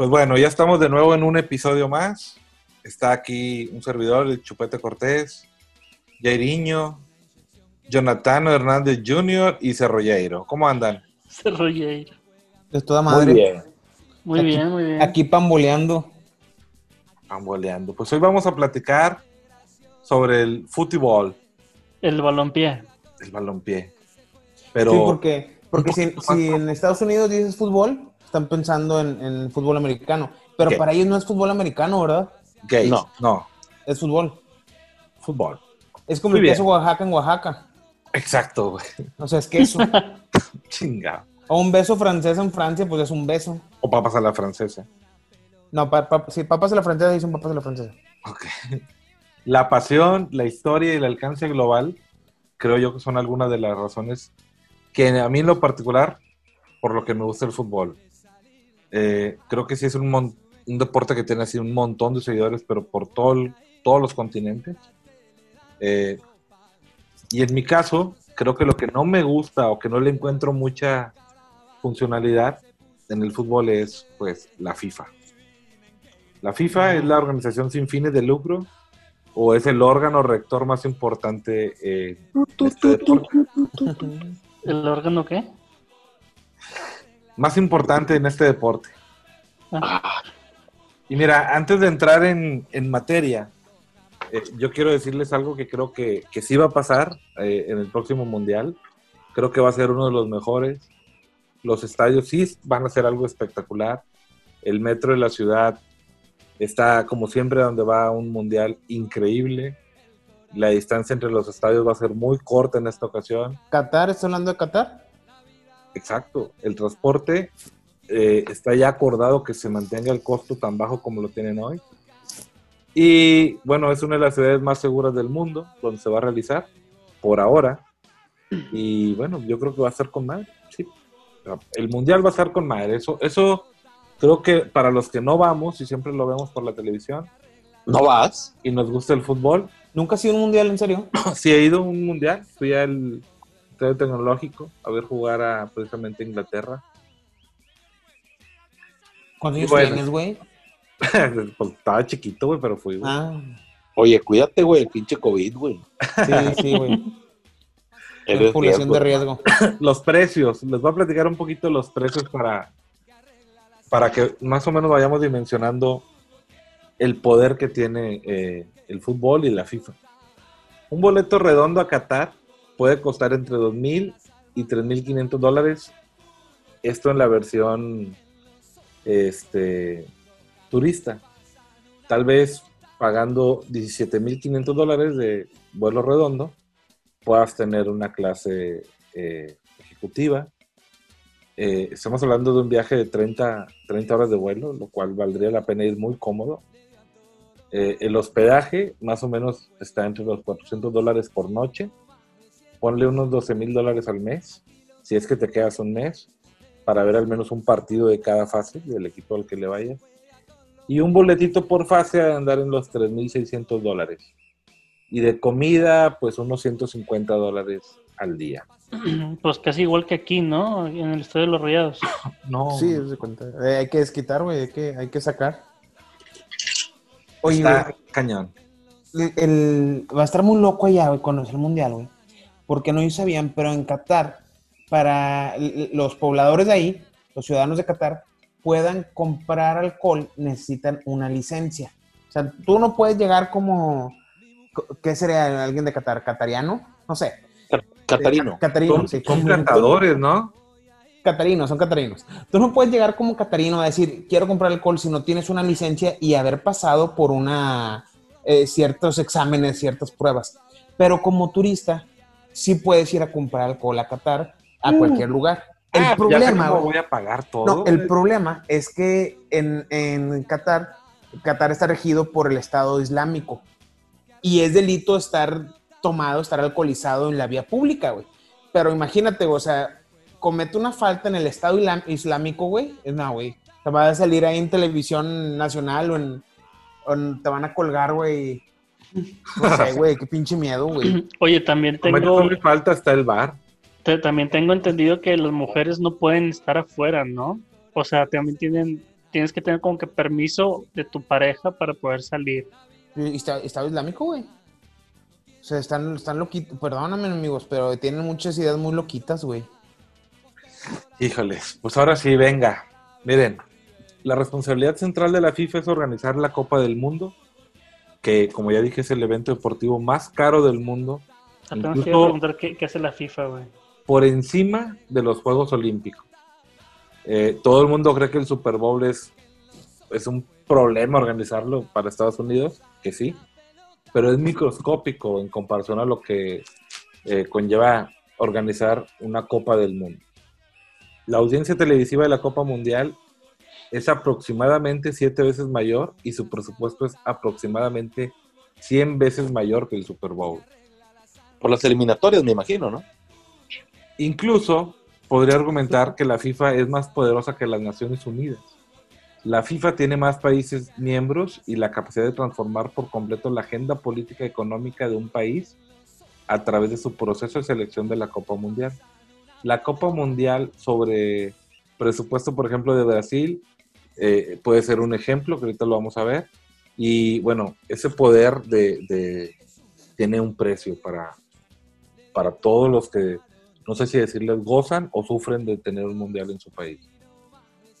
Pues bueno, ya estamos de nuevo en un episodio más. Está aquí un servidor, el Chupete Cortés, Jairiño, Jonathan Hernández Jr. y Cerroyeiro. ¿Cómo andan? Cerroyeiro. De toda madre. Muy bien. Muy Aquí- bien, muy bien. Aquí pamboleando. Amboleando. Pues hoy vamos a platicar sobre el fútbol, El balompié. el balompié. Pero Sí, porque, porque si, si en Estados Unidos dices fútbol, están pensando en, en fútbol americano. Pero ¿Qué? para ellos no es fútbol americano, ¿verdad? gays. No. no, Es fútbol. fútbol. Es como Muy el bien. queso Oaxaca en Oaxaca. Exacto, güey. O sea, es queso. Chinga. o un beso francés en Francia, pues es un beso. O papas a la francesa. No, pa, pa- si papas de la francesa, dicen papas de la francesa. Ok. La pasión, la historia y el alcance global, creo yo que son algunas de las razones que a mí en lo particular, por lo que me gusta el fútbol. Eh, creo que sí es un, mon- un deporte que tiene así un montón de seguidores, pero por todo el- todos los continentes. Eh, y en mi caso, creo que lo que no me gusta o que no le encuentro mucha funcionalidad en el fútbol es pues la FIFA. La FIFA es la organización sin fines de lucro o es el órgano rector más importante eh, este. ¿El órgano qué? Más importante en este deporte. Ah, Y mira, antes de entrar en, en materia, eh, yo quiero decirles algo que creo que, que sí va a pasar eh, en el próximo Mundial. Creo que va a ser uno de los mejores. Los estadios sí van a ser algo espectacular. El metro de la ciudad está, como siempre, donde va un Mundial increíble. La distancia entre los estadios va a ser muy corta en esta ocasión. ¿Qatar? ¿Estás hablando de Qatar? Exacto. El transporte eh, está ya acordado que se mantenga el costo tan bajo como lo tienen hoy. Y bueno, es una de las ciudades más seguras del mundo donde se va a realizar por ahora. Y bueno, yo creo que va a ser con madre. Sí. El mundial va a ser con madre. Eso, eso creo que para los que no vamos y siempre lo vemos por la televisión ¿No vas? y nos gusta el fútbol, ¿Nunca ha sido un mundial en serio? sí he ido a un mundial. Fui al Estadio Tecnológico a ver jugar a precisamente Inglaterra. ¿Cuántos Y años bueno. tienes, güey? pues estaba chiquito, güey, pero fui. güey. Ah, Oye, cuídate, güey, el pinche COVID, güey. sí, sí, güey. Población de riesgo. Los precios, les voy a platicar un poquito los precios para, para que más o menos vayamos dimensionando el poder que tiene eh, el fútbol y la FIFA. Un boleto redondo a Qatar puede costar entre 2.000 y 3.500 dólares. Esto en la versión este, turista. Tal vez pagando 17.500 dólares de vuelo redondo, puedas tener una clase eh, ejecutiva. Eh, estamos hablando de un viaje de 30, 30 horas de vuelo, lo cual valdría la pena ir muy cómodo. Eh, el hospedaje más o menos está entre los 400 dólares por noche. Ponle unos 12 mil dólares al mes, si es que te quedas un mes, para ver al menos un partido de cada fase del equipo al que le vayas. Y un boletito por fase a andar en los 3.600 dólares. Y de comida, pues unos 150 dólares al día. Pues casi igual que aquí, ¿no? En el Estadio de los Rayados. No, Sí, se cuenta. Eh, hay que desquitar, güey. Hay que, hay que sacar. Oye, está güey, cañón. el, el- va a estar muy loco allá, güey, cuando sea el mundial, güey. Porque no sabían, pero en Qatar, para los pobladores de ahí, los ciudadanos de Qatar, puedan comprar alcohol, necesitan una licencia. O sea, tú no puedes llegar como. ¿Qué sería alguien de Qatar? ¿Catariano? No sé. Catarino. Catarino, Son, sí. son cantadores, ¿no? Catarinos, son catarinos. Tú no puedes llegar como catarino a decir, quiero comprar alcohol si no tienes una licencia y haber pasado por una eh, ciertos exámenes, ciertas pruebas. Pero como turista, sí puedes ir a comprar alcohol a Qatar, a cualquier lugar. El Ah, problema, voy a pagar todo. no, el problema es que en, en Qatar, Qatar está regido por el Estado Islámico y es delito estar tomado, estar alcoholizado en la vía pública, güey. Pero imagínate, o sea, comete una falta en el Estado Islámico, güey. No, güey. Te va a salir ahí en televisión nacional o en, o en- te van a colgar, güey. No sé, güey, qué pinche miedo, güey. Oye, también tengo, una falta está el bar. te- también tengo entendido que las mujeres no pueden estar afuera, ¿no? O sea, también tienen tienes que tener como que permiso de tu pareja para poder salir. Y está- Estado Islámico, güey. O sea, están, están loquitos. Perdóname, amigos, pero tienen muchas ideas muy loquitas, güey. Híjoles, pues ahora sí, venga. Miren, la responsabilidad central de la FIFA es organizar la Copa del Mundo, que como ya dije es el evento deportivo más caro del mundo, Apenas Incluso- te iba a preguntar qué, qué hace la FIFA, güey. por encima de los Juegos Olímpicos. Eh, todo el mundo cree que el Super Bowl es, es un problema organizarlo para Estados Unidos, que sí, pero es microscópico en comparación a lo que eh, conlleva organizar una Copa del Mundo. La audiencia televisiva de la Copa Mundial es aproximadamente siete veces mayor y su presupuesto es aproximadamente 100 veces mayor que el Super Bowl. Por las eliminatorias, me imagino, ¿no? Incluso podría argumentar que la FIFA es más poderosa que las Naciones Unidas. La FIFA tiene más países miembros y la capacidad de transformar por completo la agenda política económica de un país a través de su proceso de selección de la Copa Mundial. La Copa Mundial sobre presupuesto, por ejemplo, de Brasil, eh, puede ser un ejemplo, que ahorita lo vamos a ver. Y bueno, ese poder de, de- tiene un precio para, para todos los que no sé si decirles gozan o sufren de tener un mundial en su país.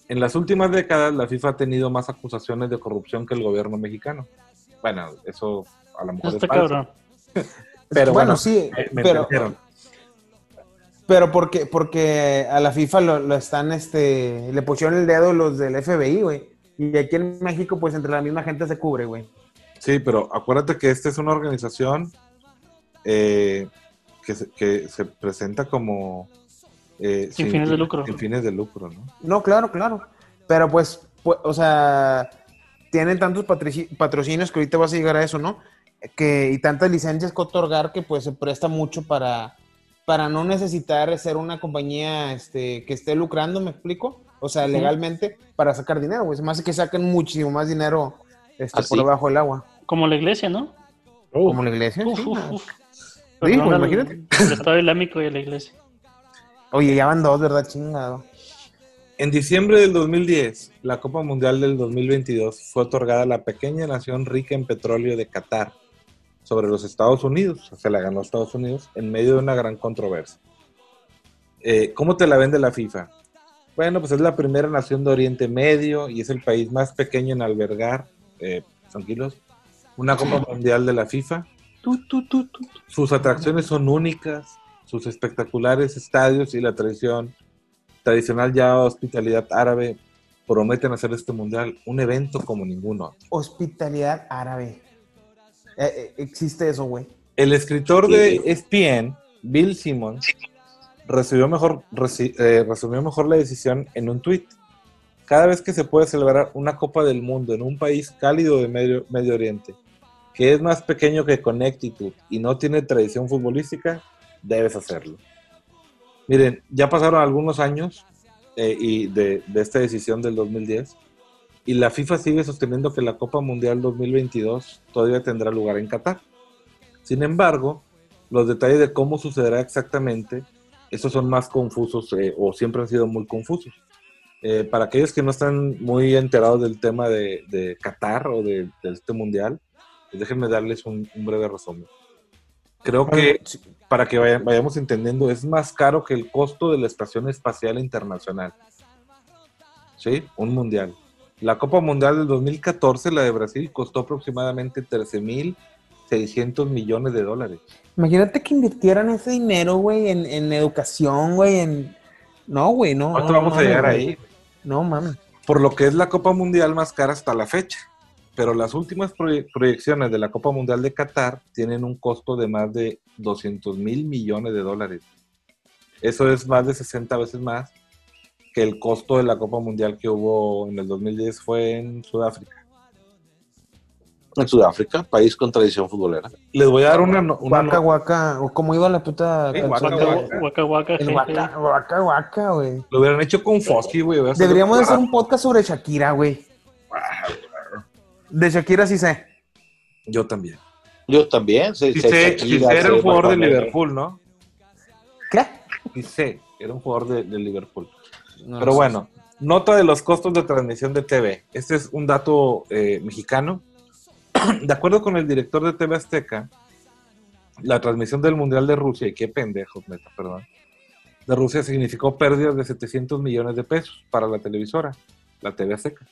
En las últimas décadas, la FIFA ha tenido más acusaciones de corrupción que el gobierno mexicano. Bueno, eso a lo mejor Está es falso. cabrón. Pero bueno, sí, me- me pero, entendieron. Pero porque, porque a la FIFA lo, lo están, este, le pusieron el dedo los del FBI, güey. Y aquí en México, pues entre la misma gente se cubre, güey. Sí, pero acuérdate que esta es una organización eh, que, se, que se presenta como... eh, Sin fines de lucro. Sin fines de lucro, ¿no? No, claro, claro. Pero pues, pues, o sea, tienen tantos patrocinios que ahorita vas a llegar a eso, ¿no? Que, y tantas licencias que otorgar que pues se presta mucho para, para no necesitar ser una compañía este, que esté lucrando, ¿me explico? O sea, legalmente para sacar dinero, güey. Hace que saquen muchísimo más dinero este, ¿Ah, por debajo del agua. Como la iglesia, ¿no? Como la iglesia. Uf, sí, uf, pues, imagínate. El Estado Islámico y la iglesia. Oye, ya van dos, ¿verdad? Chingado. En diciembre del 2010, la Copa Mundial del 2022 fue otorgada a la pequeña nación rica en petróleo de Qatar sobre los Estados Unidos. Se la ganó Estados Unidos en medio de una gran controversia. Eh, ¿Cómo te la vende la FIFA? Bueno, pues es la primera nación de Oriente Medio y es el país más pequeño en albergar, eh, tranquilos, una Copa Mundial de la FIFA. Sus atracciones son únicas, sus espectaculares estadios y la tradición tradicional ya hospitalidad árabe prometen hacer este mundial un evento como ninguno. Hospitalidad árabe. Eh, eh, existe eso, güey. El escritor de ESPN, Bill Simmons, resumió mejor, reci- eh, resumió mejor la decisión en un tuit. Cada vez que se puede celebrar una Copa del Mundo en un país cálido de Medio, Medio Oriente, que es más pequeño que Connecticut y no tiene tradición futbolística, debes hacerlo. Miren, ya pasaron algunos años eh, y de, de esta decisión del 2010 y la FIFA sigue sosteniendo que la Copa Mundial 2022 todavía tendrá lugar en Qatar. Sin embargo, los detalles de cómo sucederá exactamente, esos son más confusos eh, o siempre han sido muy confusos. Eh, para aquellos que no están muy enterados del tema de, de Qatar o de, de este mundial, pues déjenme darles un, un breve resumen. Creo que para que vaya- vayamos entendiendo, es más caro que el costo de la Estación Espacial Internacional. ¿Sí? Un mundial. La Copa Mundial del 2014, la de Brasil, costó aproximadamente 13.600 millones de dólares. Imagínate que invirtieran ese dinero, güey, en, en educación, güey, en... No, güey, no. ¿Cuánto no vamos a llegar ahí? No, mames. Por lo que es la Copa Mundial más cara hasta la fecha. Pero las últimas proye- proyecciones de la Copa Mundial de Qatar tienen un costo de más de 200 mil millones de dólares. Eso es más de 60 veces más que el costo de la Copa Mundial que hubo en el 2010 fue en Sudáfrica. En Sudáfrica, país con tradición futbolera. Les voy a dar una... una Guaca, no- guaca, o como iba la puta Sí, canción guaca, guaca. Waka waka, El jeje. guaca, guaca, guaca, güey. lo hubieran hecho con Fosky, güey. Deberíamos de hacer un podcast sobre Shakira, güey. De Shakira sí sé. Yo también. Yo también. sé- Sí, sé sé, Shakira, sí sé, era un jugador de. Liverpool, ¿no? ¿Qué? Sí sé, era un jugador de, de Liverpool. No Pero bueno, Nota de los costos de transmisión de TV. Este es un dato eh, mexicano. De acuerdo con el director de TV Azteca, la transmisión del Mundial de Rusia, y qué pendejos, neta, perdón, de Rusia significó pérdidas de 700 millones de pesos para la televisora, la TV Azteca.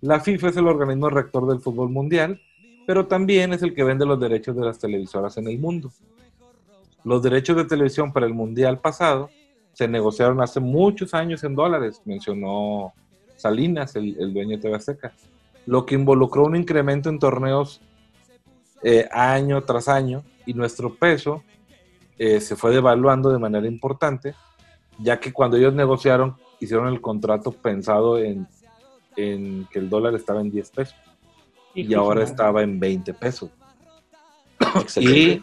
La FIFA es el organismo rector del fútbol mundial, pero también es el que vende los derechos de las televisoras en el mundo. Los derechos de televisión para el mundial pasado se negociaron hace muchos años en dólares, mencionó Salinas, el, el dueño de TV Azteca, lo que involucró un incremento en torneos eh, año tras año y nuestro peso eh, se fue devaluando de manera importante, ya que cuando ellos negociaron, hicieron el contrato pensado en, en que el dólar estaba en 10 pesos y ahora estaba en 20 pesos. Y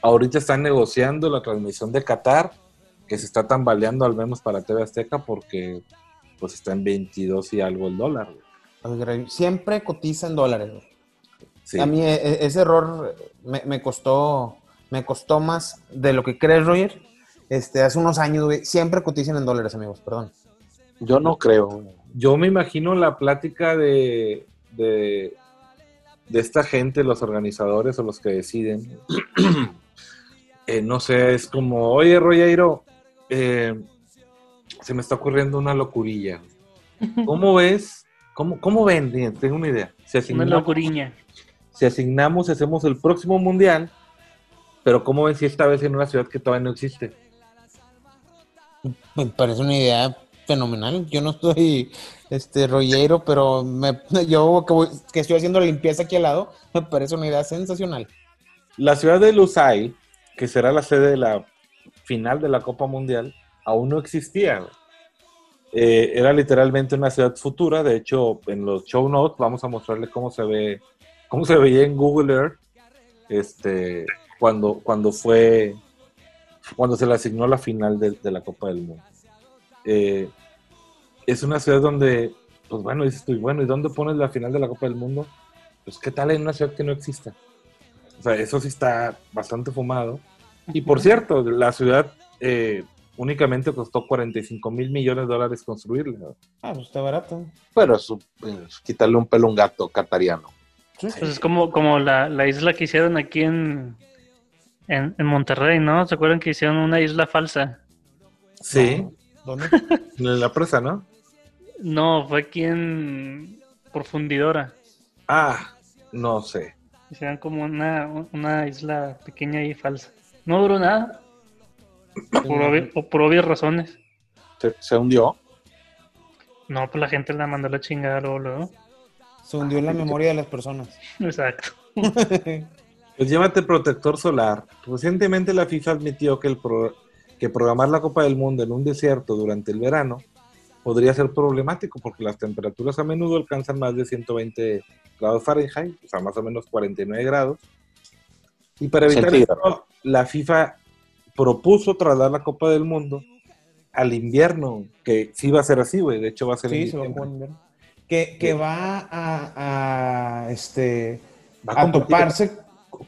ahorita están negociando la transmisión de Qatar, que se está tambaleando al menos para TV Azteca porque pues está en 22 y algo el dólar. güey. Siempre cotiza en dólares. güey. Sí. A mí e- e- ese error me, me costó me costó más de lo que crees, Roger. Este, hace unos años, güey, siempre cotizan en dólares, amigos, perdón. Yo no creo. Yo me imagino la plática de, de, de esta gente, los organizadores o los que deciden. Eh, no sé, es como, oye, Royeiro, eh, se me está ocurriendo una locurilla. ¿Cómo ves? ¿Cómo, cómo ven? Tengo una idea. Si Una asignamos, locuriña. si asignamos y hacemos el próximo mundial, pero ¿cómo ven si esta vez en una ciudad que todavía no existe? Me parece una idea fenomenal. Yo no estoy este rollero, pero me, yo que, voy- que estoy haciendo la limpieza aquí al lado, me parece una idea sensacional. La ciudad de Lusail, que será la sede de la final de la Copa Mundial, aún no existía. Eh, era literalmente una ciudad futura. De hecho, en los show notes vamos a mostrarle cómo se ve, cómo se veía en Google Earth, este, cuando, cuando fue, cuando se le asignó la final de, de la Copa del Mundo. Eh, es una ciudad donde, pues bueno, dices tú, bueno, ¿y dónde pones la final de la Copa del Mundo? Pues qué tal en una ciudad que no exista. O sea, eso sí está bastante fumado. Y por cierto, la ciudad eh, únicamente costó 45 mil millones de dólares construirla. Ah, pues está barato. Pero es, un- es quitarle un pelo a un gato catariano. Sí, Pues es como, como la, la isla que hicieron aquí en, en, en Monterrey, ¿no? ¿Se acuerdan que hicieron una isla falsa? Sí, ¿Dónde? en la presa, ¿no? No, fue aquí en Profundidora. Ah, no sé. Hicieron como una, una isla pequeña y falsa. No duró nada, por, obvi- o por obvias razones. Se, se hundió. No, pues la gente la mandó a la chingada luego, luego. Se hundió en la memoria de las personas. Exacto. Pues llévate protector solar. Recientemente la FIFA admitió que, el pro- que programar la Copa del Mundo en un desierto durante el verano podría ser problemático porque las temperaturas a menudo alcanzan más de 120 grados Fahrenheit, o sea, más o menos 49 grados. Y para evitar esto, la FIFA propuso trasladar la Copa del Mundo al invierno, que sí va a ser así, güey. De hecho, va a ser Sí, se va a diciembre. jugar en invierno. Que, que va a, a, este, Va a toparse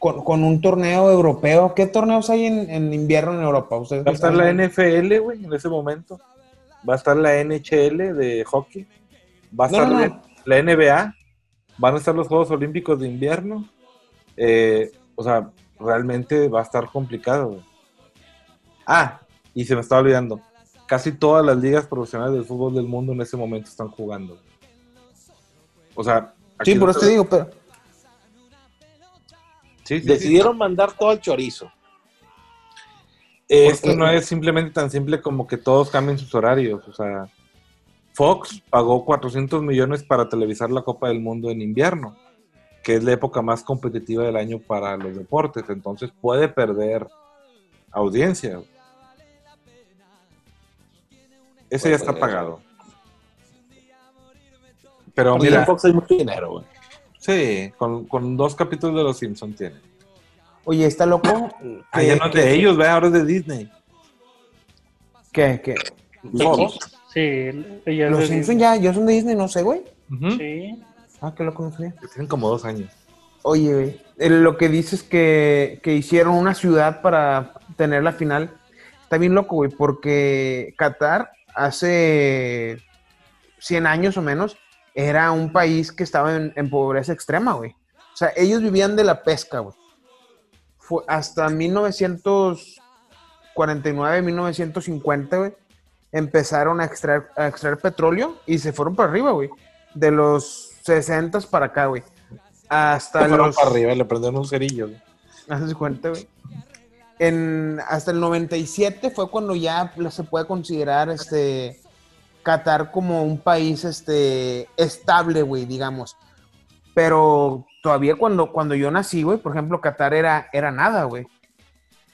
con, con un torneo europeo. ¿Qué torneos hay en, en invierno en Europa? ¿Ustedes Va a estar la? NFL, güey, en ese momento. Va a estar la NHL de hockey. Va a No, estar no, la- no. la NBA. Van a estar los Juegos Olímpicos de invierno. Eh, o sea, realmente va a estar complicado. güey. Ah, y se me estaba olvidando. Casi todas las ligas profesionales del fútbol del mundo en ese momento están jugando. O sea, Sí, por eso te digo, pero Sí, sí, sí. Decidieron mandar todo al chorizo. Esto no es simplemente tan simple como que todos cambien sus horarios. O sea, Fox pagó 400 millones para televisar la Copa del Mundo en invierno, que es la época más competitiva del año para los deportes. Entonces puede perder audiencia. Ese ya está pagado. Pero Porque mira, en Fox hay mucho dinero, güey. sí, con, con dos capítulos de Los Simpsons tiene. oye, está loco. Ah, ya no es de ellos, ve, ahora es de Disney. que, que Fox. Sí, ella los Simpsons ya, ya son de Disney, no sé, güey. Sí. Ah, que loco no sabía. Tienen como dos años. Oye, güey, lo que dices que, que hicieron una ciudad para tener la final, está bien loco, güey, porque Qatar hace 100 años o menos, era un país que estaba en, en pobreza extrema, güey. O sea, ellos vivían de la pesca, güey. Fue hasta 1949, 1950, güey, empezaron a extraer, a extraer petróleo y se fueron para arriba, güey. De los 60 para acá, güey. Hasta Se fueron los... para arriba le prendieron un cerillo. Hazte cuenta, güey. En, hasta el 97 fue cuando ya se puede considerar este Qatar como un país este estable, güey, digamos. Pero todavía cuando, cuando yo nací, güey, por ejemplo, Qatar era, era nada, güey.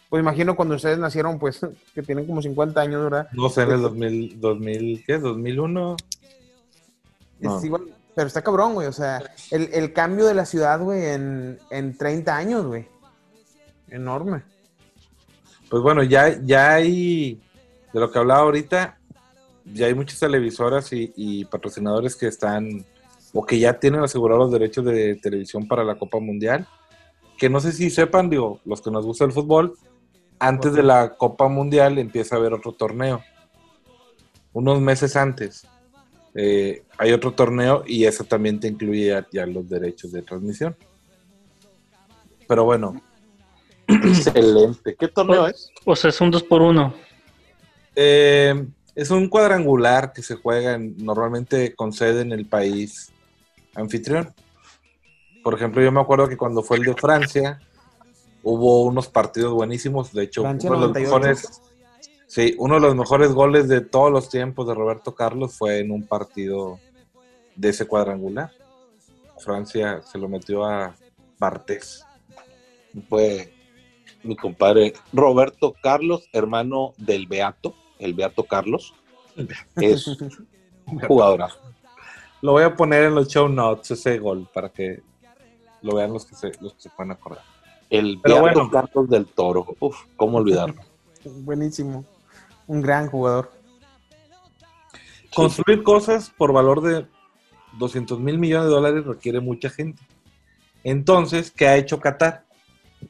Pues imagino cuando ustedes nacieron, pues, que tienen como 50 años, ¿verdad? No sé, en el 2000, 2000 ¿qué? ¿2001? No. Es igual, pero está cabrón, güey. O sea, el, el cambio de la ciudad, güey, en, en 30 años, güey. Enorme. Pues bueno, ya, ya hay, de lo que hablaba ahorita, ya hay muchas televisoras y, y patrocinadores que están, o que ya tienen asegurados los derechos de televisión para la Copa Mundial. Que no sé si sepan, digo, los que nos gusta el fútbol, antes de la Copa Mundial empieza a haber otro torneo. Unos meses antes. Eh, hay otro torneo y eso también te incluye ya, ya los derechos de transmisión. Pero bueno, Excelente. ¿Qué torneo es? O sea, es un 2 por 1 Eh, es un cuadrangular que se juega en- normalmente con sede en el país anfitrión. Por ejemplo, yo me acuerdo que cuando fue el de Francia, hubo unos partidos buenísimos. De hecho, Francia uno de los 98. mejores, sí, uno de los mejores goles de todos los tiempos de Roberto Carlos fue en un partido de ese cuadrangular. Francia se lo metió a Bartés. Fue mi compadre Roberto Carlos, hermano del Beato, el Beato Carlos. Es un jugadorazo. Lo voy a poner en los show notes ese gol para que lo vean los que se, los que se puedan acordar. El Pero Beato bueno. Carlos del Toro. Uf, ¿cómo olvidarlo? Buenísimo. Un gran jugador. Construir cosas por valor de 200 mil millones de dólares requiere mucha gente. Entonces, ¿qué ha hecho Qatar?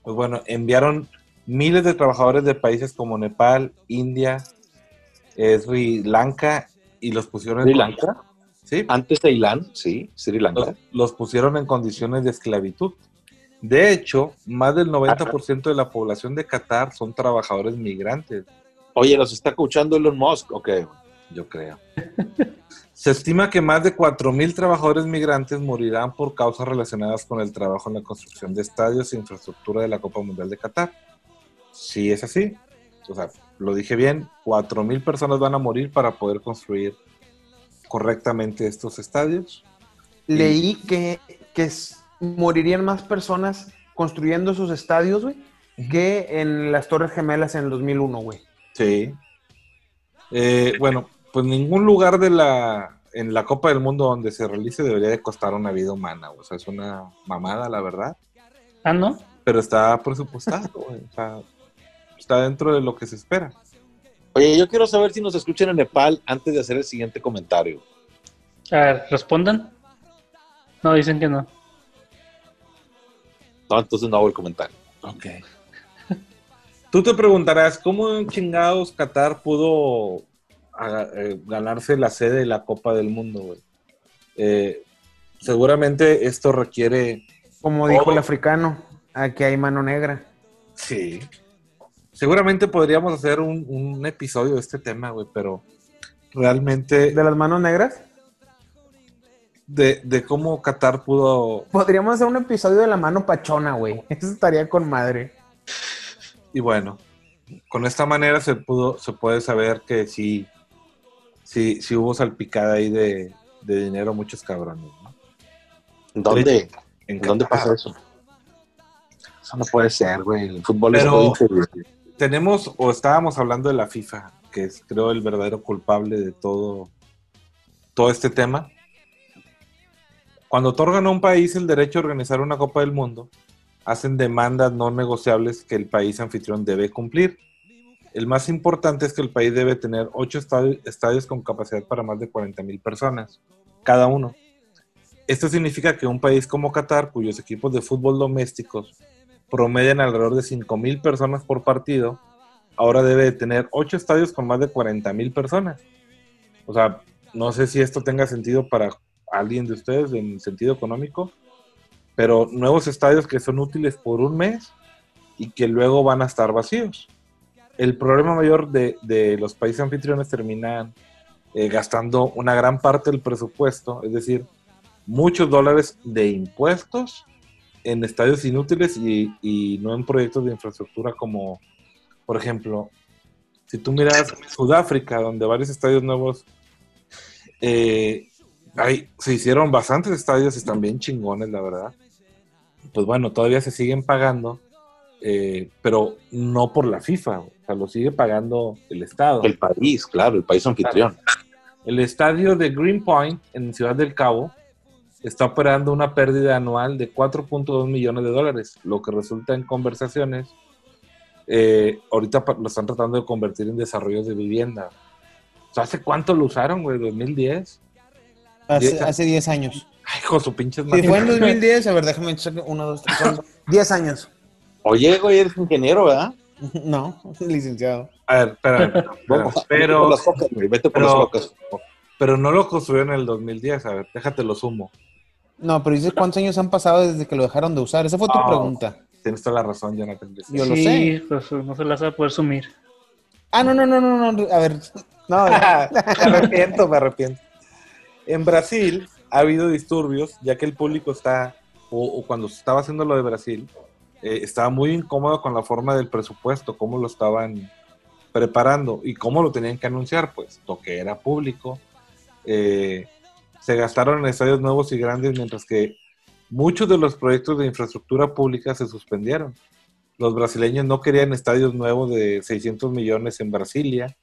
Pues bueno, enviaron miles de trabajadores de países como Nepal, India, eh, Sri Lanka y los pusieron en Sri Lanka. Sí, Antes de Ilán, sí, Sri los, Lanka. los pusieron en condiciones de esclavitud. De hecho, más del 90% de la población de Qatar son trabajadores migrantes. Oye, ¿nos está escuchando Elon Musk? Ok. yo creo. Se estima que más de 4.000 trabajadores migrantes morirán por causas relacionadas con el trabajo en la construcción de estadios e infraestructura de la Copa Mundial de Qatar. Si es así, o sea, lo dije bien, 4.000 personas van a morir para poder construir correctamente estos estadios. Leí que, que morirían más personas construyendo esos estadios, güey, que en las Torres Gemelas en el 2001, güey. Sí. Eh, bueno, pues ningún lugar de la en la Copa del Mundo donde se realice debería de costar una vida humana. O sea, es una mamada, la verdad. Ah, ¿no? pero está presupuestado, güey. O sea, está dentro de lo que se espera. Oye, yo quiero saber si nos escuchan en Nepal antes de hacer el siguiente comentario. A ver, respondan. No, dicen que no. No, entonces no hago el comentario. Ok. Tú te preguntarás, ¿cómo en chingados Qatar pudo ah, eh, ganarse la sede de la Copa del Mundo, güey? Eh, seguramente esto requiere... Como dijo el africano, aquí hay mano negra. Sí. Seguramente podríamos hacer un, un episodio de este tema, güey, pero realmente ¿De las manos negras? de, de cómo Qatar pudo Podríamos hacer un episodio de la mano pachona, güey. Eso estaría con madre. Y bueno, con esta manera se pudo, se puede saber que sí, sí, sí hubo salpicada ahí de, de dinero a muchos cabrones, ¿no? ¿Dónde, En ¿dónde pasa eso? Eso no puede ser, güey. El fútbol es Pero- increíble. Tenemos, o estábamos hablando de la FIFA, que es creo el verdadero culpable de todo, todo este tema. Cuando otorgan a un país el derecho a organizar una Copa del Mundo, hacen demandas no negociables que el país anfitrión debe cumplir. El más importante es que el país debe tener ocho estadi- estadios con capacidad para más de 40 mil personas, cada uno. Esto significa que un país como Qatar, cuyos equipos de fútbol domésticos promedian alrededor de 5 mil personas por partido, ahora debe de tener ocho estadios con más de 40 mil personas. O sea, no sé si esto tenga sentido para alguien de ustedes en sentido económico, pero nuevos estadios que son útiles por un mes y que luego van a estar vacíos. El problema mayor de, los países anfitriones terminan eh, gastando una gran parte del presupuesto, es decir, muchos dólares de impuestos en estadios inútiles y, no en proyectos de infraestructura como, por ejemplo, si tú miras Sudáfrica, donde varios estadios nuevos, eh, se hicieron bastantes estadios, están bien chingones, la verdad. Pues bueno, todavía se siguen pagando, eh, pero no por la FIFA, o sea, lo sigue pagando el Estado. El país, claro, el país anfitrión. El estadio de Greenpoint en Ciudad del Cabo está operando una pérdida anual de 4.2 millones de dólares, lo que resulta en conversaciones. eh, ahorita lo están tratando de convertir en desarrollos de vivienda. O sea, ¿Hace cuánto lo usaron, güey? ¿2010? Hace, Diez- hace 10 años. Ay, hijo, su pinche Si fue en 2010, a ver, déjame checar. 1, 2, 3, 4. 10 años. Oye, güey, eres ingeniero, ¿verdad? No, licenciado. A ver, espera, espera, Vamos, vete pero, por las cocas, güey, vete por pero- las pero no lo construyeron en el 2010, a ver, déjate lo sumo. No, pero dices cuántos años han pasado desde que lo dejaron de usar. Esa fue tu pregunta. Tienes toda la razón, Jonathan. Yo lo sí, sé. pues no se las va a poder sumir. Ah, no, no, no, no, no. A ver. No, me arrepiento, me arrepiento. En Brasil ha habido disturbios, ya que el público está, o, cuando se estaba haciendo lo de Brasil, eh, estaba muy incómodo con la forma del presupuesto, cómo lo estaban preparando y cómo lo tenían que anunciar, pues, que era público. Eh, se gastaron en estadios nuevos y grandes, mientras que muchos de los proyectos de infraestructura pública se suspendieron. Los brasileños no querían estadios nuevos de 600 millones en Brasilia,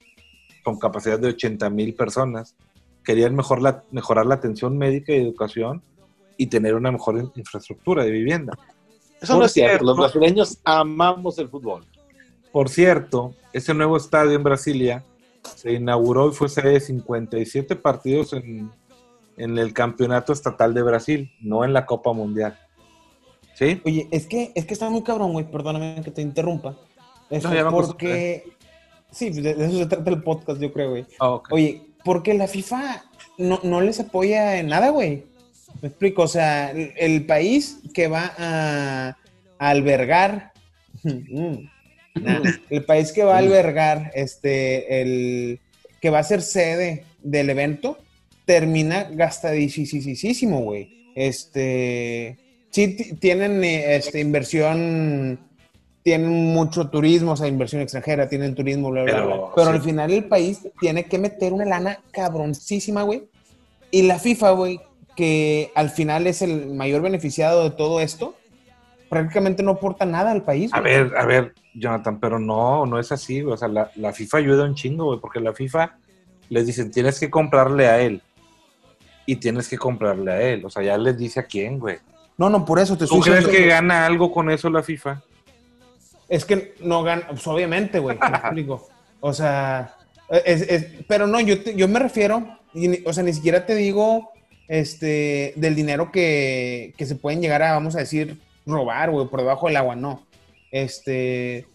con capacidad de 80 mil personas. Querían mejor la- mejorar la atención médica y educación y tener una mejor in- infraestructura de vivienda. Eso no Por es cierto. cierto. Los brasileños amamos el fútbol. Por cierto, ese nuevo estadio en Brasilia se inauguró y fue sede de 57 partidos en, en el Campeonato Estatal de Brasil, no en la Copa Mundial. ¿Sí? Oye, es que, es que está muy cabrón, güey. Perdóname que te interrumpa. Eso No, porque. Sí, de eso se trata el podcast, yo creo, güey. Ah, ok. Oye, porque la FIFA no, no les apoya en nada, güey. Me explico, o sea, el, país que va a, albergar, Mm, el país que va a albergar, este, el que va a ser sede del evento, termina gastadísimo, güey. Este, sí ti- tienen este, inversión, tienen mucho turismo, o sea, inversión extranjera, tienen turismo, bla, bla, Pero, bla. Pero sí. al final el país tiene que meter una lana cabroncísima, güey. Y la FIFA, güey, que al final es el mayor beneficiado de todo esto, prácticamente no aporta nada al país. A güey. ver, a ver, Jonathan, pero no, no es así, güey. O sea, la, la FIFA ayuda un chingo, güey, porque la FIFA les dicen, tienes que comprarle a él. Y tienes que comprarle a él. O sea, ya les dice a quién, güey. No, no, por eso te ¿Tú estoy crees diciendo- que gana algo con eso la FIFA? Es que no gana, pues obviamente, güey, te explico. O sea, es- es- pero no, yo, te- yo me refiero, y o sea, ni siquiera te digo este, del dinero que, que se pueden llegar a, vamos a decir, robar, güey, por debajo del agua, no. Este,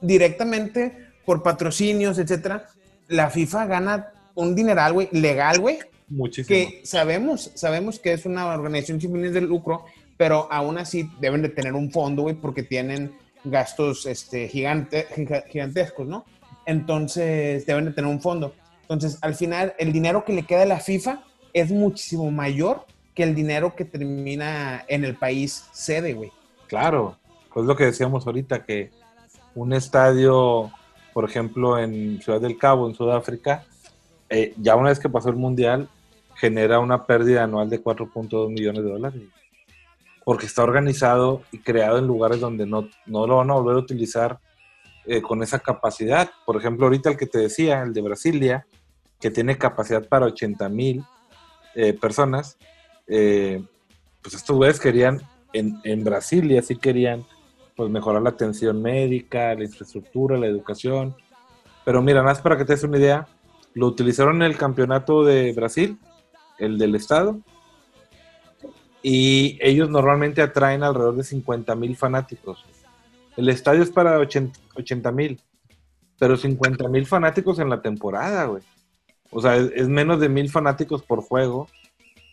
directamente por patrocinios, etcétera, la FIFA gana un dineral, güey, legal, güey, Muchísimo. que sabemos, sabemos que es una organización sin fines de lucro, pero aún así deben de tener un fondo, güey, porque tienen gastos este, gigante, giga- gigantescos, ¿no? Entonces deben de tener un fondo. Entonces, al final, el dinero que le queda a la FIFA es muchísimo mayor que el dinero que termina en el país sede, güey. Claro, pues lo que decíamos ahorita, que un estadio, por ejemplo, en Ciudad del Cabo, en Sudáfrica, eh, ya una vez que pasó el Mundial, genera una pérdida anual de 4.2 millones de dólares. Porque está organizado y creado en lugares donde no, no lo van a volver a utilizar eh, con esa capacidad. Por ejemplo, ahorita el que te decía, el de Brasilia, que tiene capacidad para 80 mil eh, personas, eh, pues estos güeyes querían en, en Brasilia sí querían pues mejorar la atención médica, la infraestructura, la educación. Pero mira, más para que te des una idea, lo utilizaron en el campeonato de Brasil, el del estado, y ellos normalmente atraen alrededor de 50 mil fanáticos. El estadio es para 80 mil, pero 50 mil fanáticos en la temporada, güey. O sea, es, es menos de mil fanáticos por juego,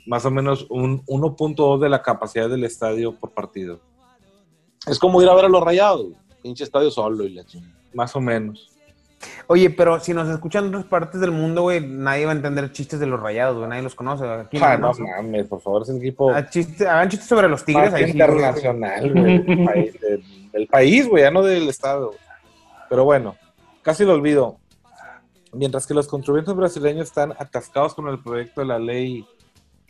más o menos un 1.2 de la capacidad del estadio por partido, Es como ir a ver a los rayados, pinche estadio solo y la chingada. más o menos. Oye, pero si nos escuchan en otras partes del mundo, güey, nadie va a entender chistes de los rayados, güey, nadie los conoce. Aquí Ah, no no, mames, por favor, es el equipo Ah, chiste- hagan chistes sobre los tigres. ahí internacional, güey, del país, del, del país, güey, ya no del estado. Pero bueno, casi lo olvido. Mientras que los contribuyentes brasileños están atascados con el proyecto de la ley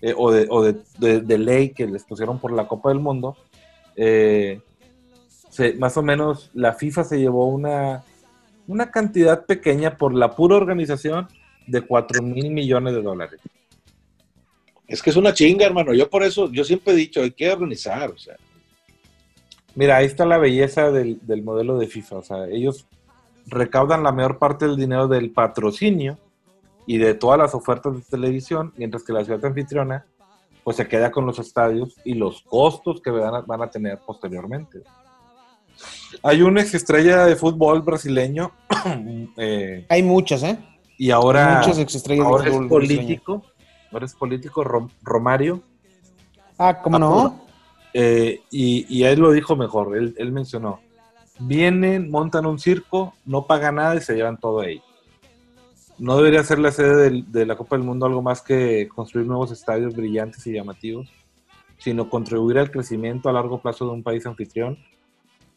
eh, o, de, o de, de- de ley que les pusieron por la Copa del Mundo, eh, se- más o menos la FIFA se llevó una, una cantidad pequeña por la pura organización de 4 mil millones de dólares. Es que es una chinga, hermano. Yo por eso, yo siempre he dicho, hay que organizar, o sea. Mira, ahí está la belleza del, del modelo de FIFA. O sea, ellos recaudan la mayor parte del dinero del patrocinio y de todas las ofertas de televisión, mientras que la ciudad anfitriona pues se queda con los estadios y los costos que van a, van a tener posteriormente. Hay una ex estrella de fútbol brasileño eh, Hay muchas, ¿eh? y ahora, Muchas exestrellas ahora de es fútbol brasileño. político, ahora es político Rom- Romario Ah, ¿cómo no? Eh, y, y él lo dijo mejor, él, él mencionó, vienen, montan un circo, no pagan nada y se llevan todo ahí. No debería ser la sede del- de la Copa del Mundo algo más que construir nuevos estadios brillantes y llamativos, sino contribuir al crecimiento a largo plazo de un país anfitrión,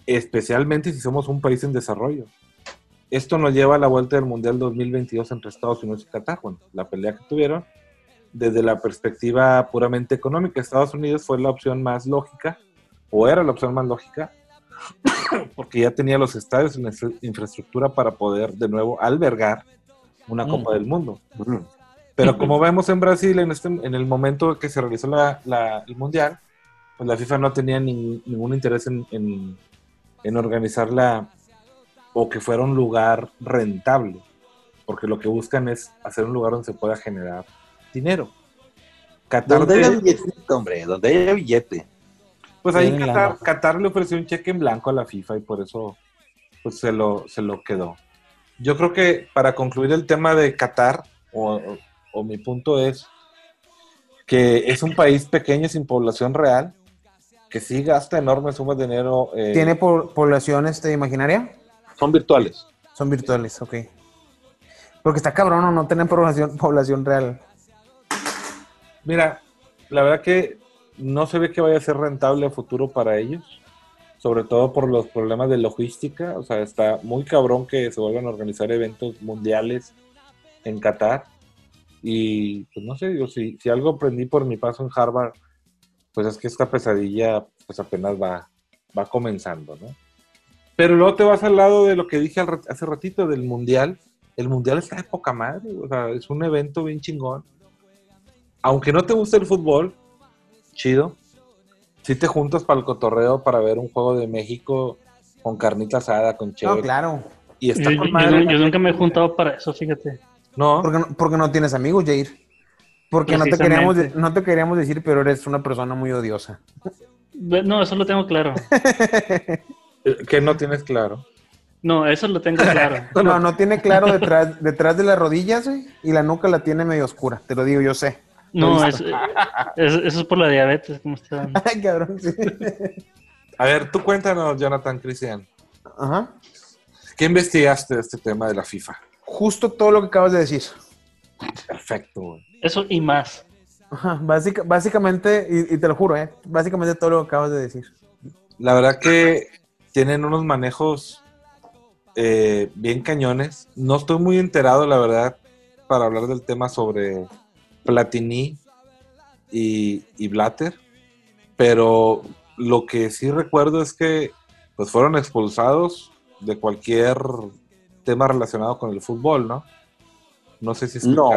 especialmente si somos un país en desarrollo. Esto nos lleva a la vuelta del Mundial 2022 entre Estados Unidos y Qatar, bueno, la pelea que tuvieron, desde la perspectiva puramente económica, Estados Unidos fue la opción más lógica, o era la opción más lógica, porque ya tenía los estadios y la infra- infraestructura para poder de nuevo albergar una Mm. Copa del Mundo. Pero como vemos en Brasil, en, este, en el momento que se realizó la- la- el Mundial, pues la FIFA no tenía ni- ningún interés en, en- en organizarla o que fuera un lugar rentable, porque lo que buscan es hacer un lugar donde se pueda generar dinero. Qatar, Donde haya billetito, hombre, donde haya billete. pues ahí Qatar. Qatar le ofreció un cheque en blanco a la FIFA y por eso pues se lo, se lo quedó. Yo creo que para concluir el tema de Qatar, o, o- o mi punto es que es un país pequeño sin población real, que sí gasta enormes sumas de dinero. eh, ¿Tiene po- población este, imaginaria? Son virtuales. Son virtuales, ok. Porque está cabrón, ¿no? No tener población, población real. Mira, la verdad que no se ve que vaya a ser rentable a futuro para ellos, sobre todo por los problemas de logística. O sea, está muy cabrón que se vuelvan a organizar eventos mundiales en Qatar. Y pues no sé, yo si, si algo aprendí por mi paso en Harvard, pues es que esta pesadilla pues apenas va, va comenzando, ¿no? Pero luego te vas al lado de lo que dije hace ratito del mundial. El mundial está de poca madre, o sea, es un evento bien chingón aunque no te guste el fútbol, chido. Si te juntas para el cotorreo para ver un juego de México con carnita asada, con No, chévere. claro. Y está Yo, con yo- madre. yo nunca me he juntado para eso, fíjate. No, Porque no, porque no tienes amigos, Jair. Porque no te, queríamos, no te queríamos decir, pero eres una persona muy odiosa. No, eso lo tengo claro. que no tienes claro. No, eso lo tengo claro. No, no tiene claro detrás, detrás de las rodillas, güey, y la nuca la tiene medio oscura, te lo digo, yo sé. No, es, es- eso es por la diabetes, como está. Ay, cabrón, sí. A ver, tú cuéntanos, Jonathan Cristian. Ajá. ¿Qué investigaste de este tema de la FIFA? Justo todo lo que acabas de decir. Perfecto, güey. Eso y más. Ajá, básica- básicamente, y, y te lo juro, ¿eh? Básicamente todo lo que acabas de decir. La verdad que tienen unos manejos eh, bien cañones. No estoy muy enterado, la verdad, para hablar del tema sobre Platini y, y Blatter, pero lo que sí recuerdo es que pues fueron expulsados de cualquier tema relacionado con el fútbol, ¿no? No sé si es No,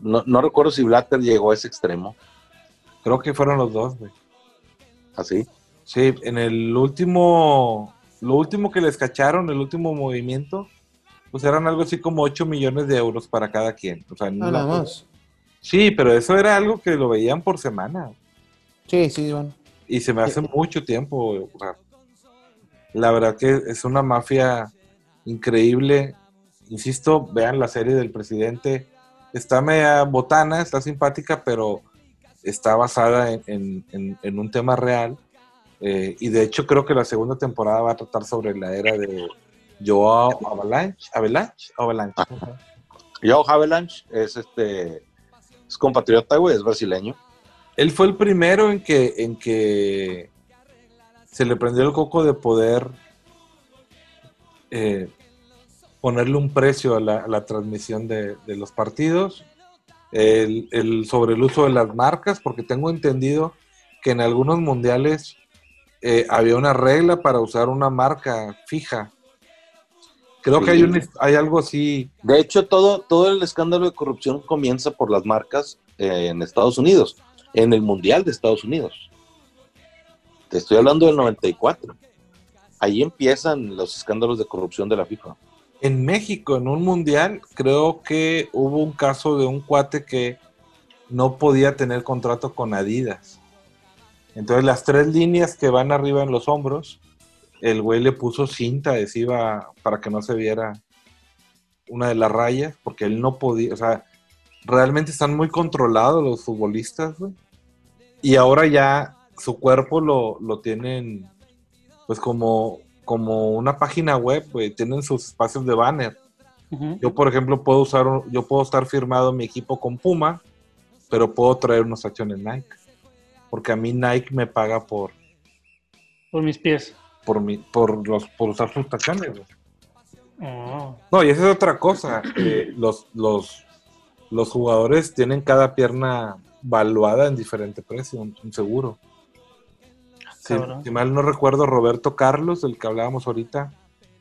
no, no recuerdo si Blatter llegó a ese extremo. Creo que fueron los dos, güey. Así. Sí, en el último, lo último que les cacharon, el último movimiento, pues eran algo así como 8 millones de euros para cada quien. O sea, no- Ah, nada más. Sí, pero eso era algo que lo veían por semana. Sí, sí, bueno. Y se me hace mucho tiempo. güey. O sea, la verdad que es una mafia increíble. Insisto, vean la serie del presidente. Está media botana, está simpática, pero está basada en, en- en- en un tema real. Eh, y de hecho creo que la segunda temporada va a tratar sobre la era de Joao Avalanche. Avalanche, Avalanche. Joe Havelange es este es compatriota, güey, es brasileño. Él fue el primero en que, en que se le prendió el coco de poder eh, ponerle un precio a la, a la transmisión de, de los partidos, el, el- sobre el uso de las marcas, porque tengo entendido que en algunos mundiales eh, había una regla para usar una marca fija. Creo que hay, un, hay algo así. De hecho, todo, todo el escándalo de corrupción comienza por las marcas eh, en Estados Unidos, en el Mundial de Estados Unidos. Te estoy hablando del 94. Ahí empiezan los escándalos de corrupción de la FIFA. En México, en un mundial, creo que hubo un caso de un cuate que no podía tener contrato con Adidas. Entonces las tres líneas que van arriba en los hombros, el güey le puso cinta adhesiva para que no se viera una de las rayas, porque él no podía, o sea, realmente están muy controlados los futbolistas, güey. Y ahora ya su cuerpo lo, lo tienen, pues como, como una página web, güey, tienen sus espacios de banner. Yo, por ejemplo, puedo usar, un- yo puedo estar firmado mi equipo con Puma, pero puedo traer unos acciones Nike. Porque a mí Nike me paga por, Por mis pies. por, mi, por, los, por usar sus tachones. Oh. No, y esa es otra cosa. eh, los, los, los jugadores tienen cada pierna valuada en diferente precio, un, un seguro. Si, mal no recuerdo, Roberto Carlos, el que hablábamos ahorita,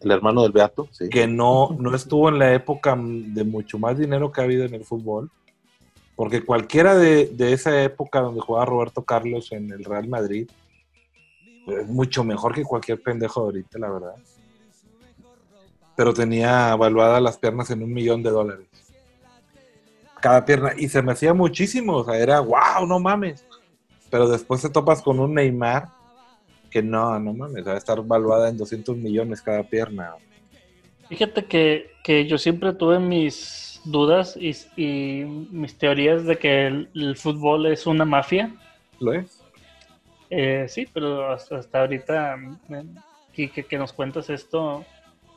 El hermano del Beato, sí. que no, no estuvo en la época de mucho más dinero que ha habido en el fútbol. Porque cualquiera de, de esa época donde jugaba Roberto Carlos en el Real Madrid es mucho mejor que cualquier pendejo de ahorita, la verdad. Pero tenía evaluadas las piernas en un millón de dólares. Cada pierna. Y se me hacía muchísimo. O sea, era wow, no mames. Pero después te topas con un Neymar que no, no mames. Va a estar valuada en 200 millones cada pierna. Fíjate que, que yo siempre tuve mis dudas y, y mis teorías de que el, el fútbol es una mafia. ¿Lo es? Eh, sí, pero hasta, hasta ahorita eh, que, que- que nos cuentas esto,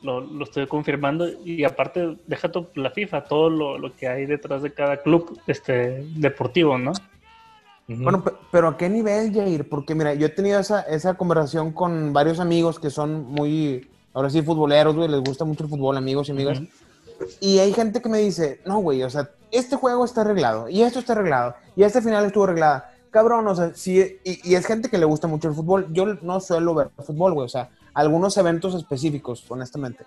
lo, lo estoy confirmando. Y aparte, deja tu, la FIFA, todo lo, lo que hay detrás de cada club este, deportivo, ¿no? Bueno, pe- pero ¿a qué nivel, Jair? Porque mira, yo he tenido esa, esa conversación con varios amigos que son muy, ahora sí, futboleros, güey, les gusta mucho el fútbol, amigos y amigas. Y hay gente que me dice, no, güey, o sea, este juego está arreglado, y esto está arreglado, y este final estuvo arreglada. Cabrón, o sea, sí, y, y es gente que le gusta mucho el fútbol. Yo no suelo ver fútbol, güey, o sea, algunos eventos específicos, honestamente.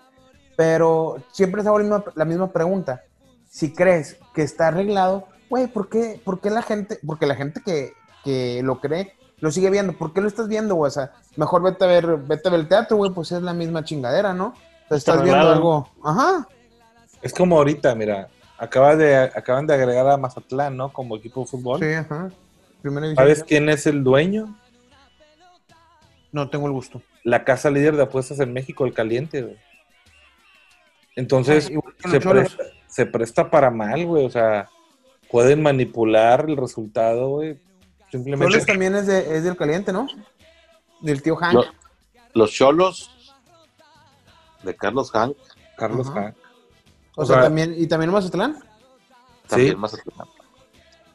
Pero siempre se hago la misma, la misma pregunta. Si crees que está arreglado, güey, ¿por qué, por qué la gente, porque la gente que, que lo cree, lo sigue viendo? ¿Por qué lo estás viendo, güey? O sea, mejor vete a ver, vete a ver el teatro, güey, pues es la misma chingadera, ¿no? O sea, Está estás viendo algo. Ajá. Es como ahorita, mira, acaba de, acaban de agregar a Mazatlán, ¿no? Como equipo de fútbol. Sí, ajá. Primera. ¿Sabes quién es el dueño? No tengo el gusto. La casa líder de apuestas en México, el Caliente, güey. Entonces, se, presta, se presta para mal, güey. O sea, pueden manipular el resultado, güey. Simplemente. Cholos también es, de, es del caliente, ¿no? Del tío Hank. Lo- Los Cholos de Carlos Hank, Carlos. Hank. o, o sea, sea- también, y también Mazatlán. también Sí. más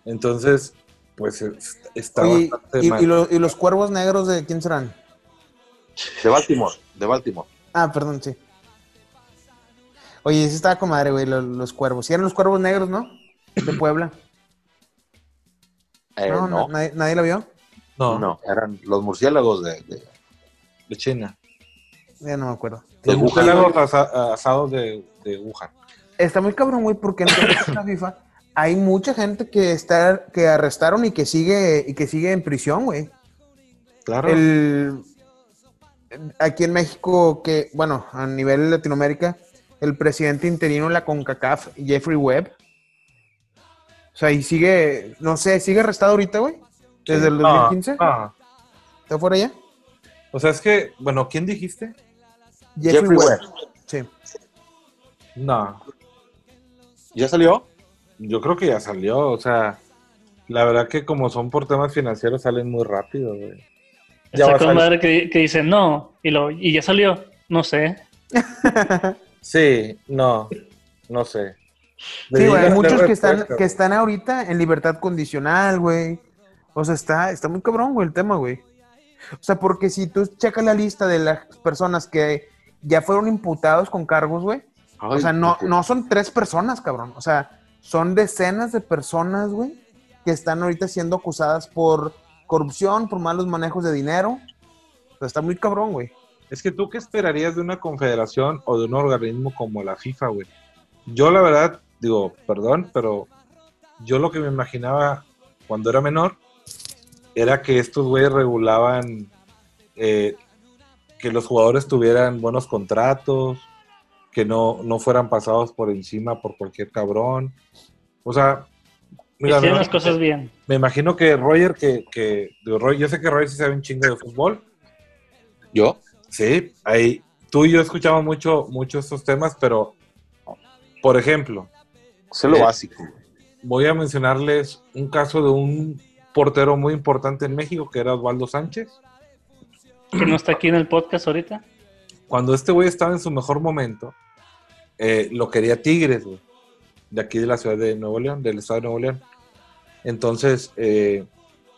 Entonces, pues es- está Oye, bastante y, mal. y lo- y los cuervos negros de quién serán? De Baltimore, de Baltimore. Ah, perdón, sí. Oye, ese estaba con madre, güey, lo- los, cuervos. Sí, eran los cuervos negros, ¿no? De Puebla. Eh, no, no, na- nadie, nadie la vio. no, no, eran los murciélagos de, de- de China. Ya no me acuerdo. de Los murciélagos asa- asados de, de Wuhan. Está muy cabrón, güey, porque en la FIFA hay mucha gente que está, que arrestaron y que sigue, y que sigue en prisión, güey. Claro. El, aquí en México, que, bueno, a nivel Latinoamérica, el presidente interino de la CONCACAF, Jeffrey Webb. O sea, y sigue, no sé, sigue arrestado ahorita, güey. Desde el No, 2015. no. ¿Está fuera ya? O sea, es que, bueno, ¿quién dijiste? Jeffrey, Jeffrey Webb. Webb. Sí. No. ¿Ya salió? Yo creo que ya salió, o sea, la verdad que como son por temas financieros salen muy rápido, güey. Ya con madre que, que dice no, y, lo, y ya salió. No sé. Sí, no, no sé. Sí, güey, hay muchos que están, que están ahorita en libertad condicional, güey. O sea, está, está muy cabrón, güey, el tema, güey. O sea, porque si tú checas la lista de las personas que ya fueron imputados con cargos, güey. O sea, no, no son tres personas, cabrón. O sea, son decenas de personas, güey, que están ahorita siendo acusadas por corrupción, por malos manejos de dinero. O sea, está muy cabrón, güey. Es que tú qué esperarías de una confederación o de un organismo como la FIFA, güey. Yo la verdad, digo, perdón, pero yo lo que me imaginaba cuando era menor era que estos güeyes regulaban eh, que los jugadores tuvieran buenos contratos, que no, no fueran pasados por encima por cualquier cabrón. O sea, mira, Hicieron me- las cosas bien. me imagino que Roger, que, que digo, yo sé que Roger sí sabe un chingo de fútbol, ¿Yo? Sí, ahí tú y yo escuchamos mucho, mucho estos temas, pero, por ejemplo, Sé lo Eh, básico. voy a mencionarles un caso de un portero muy importante en México, que era Osvaldo Sánchez. Que no está aquí en el podcast ahorita. Cuando este güey estaba en su mejor momento, eh, lo quería Tigres, güey, de aquí de la ciudad de Nuevo León, del estado de Nuevo León. Entonces, eh,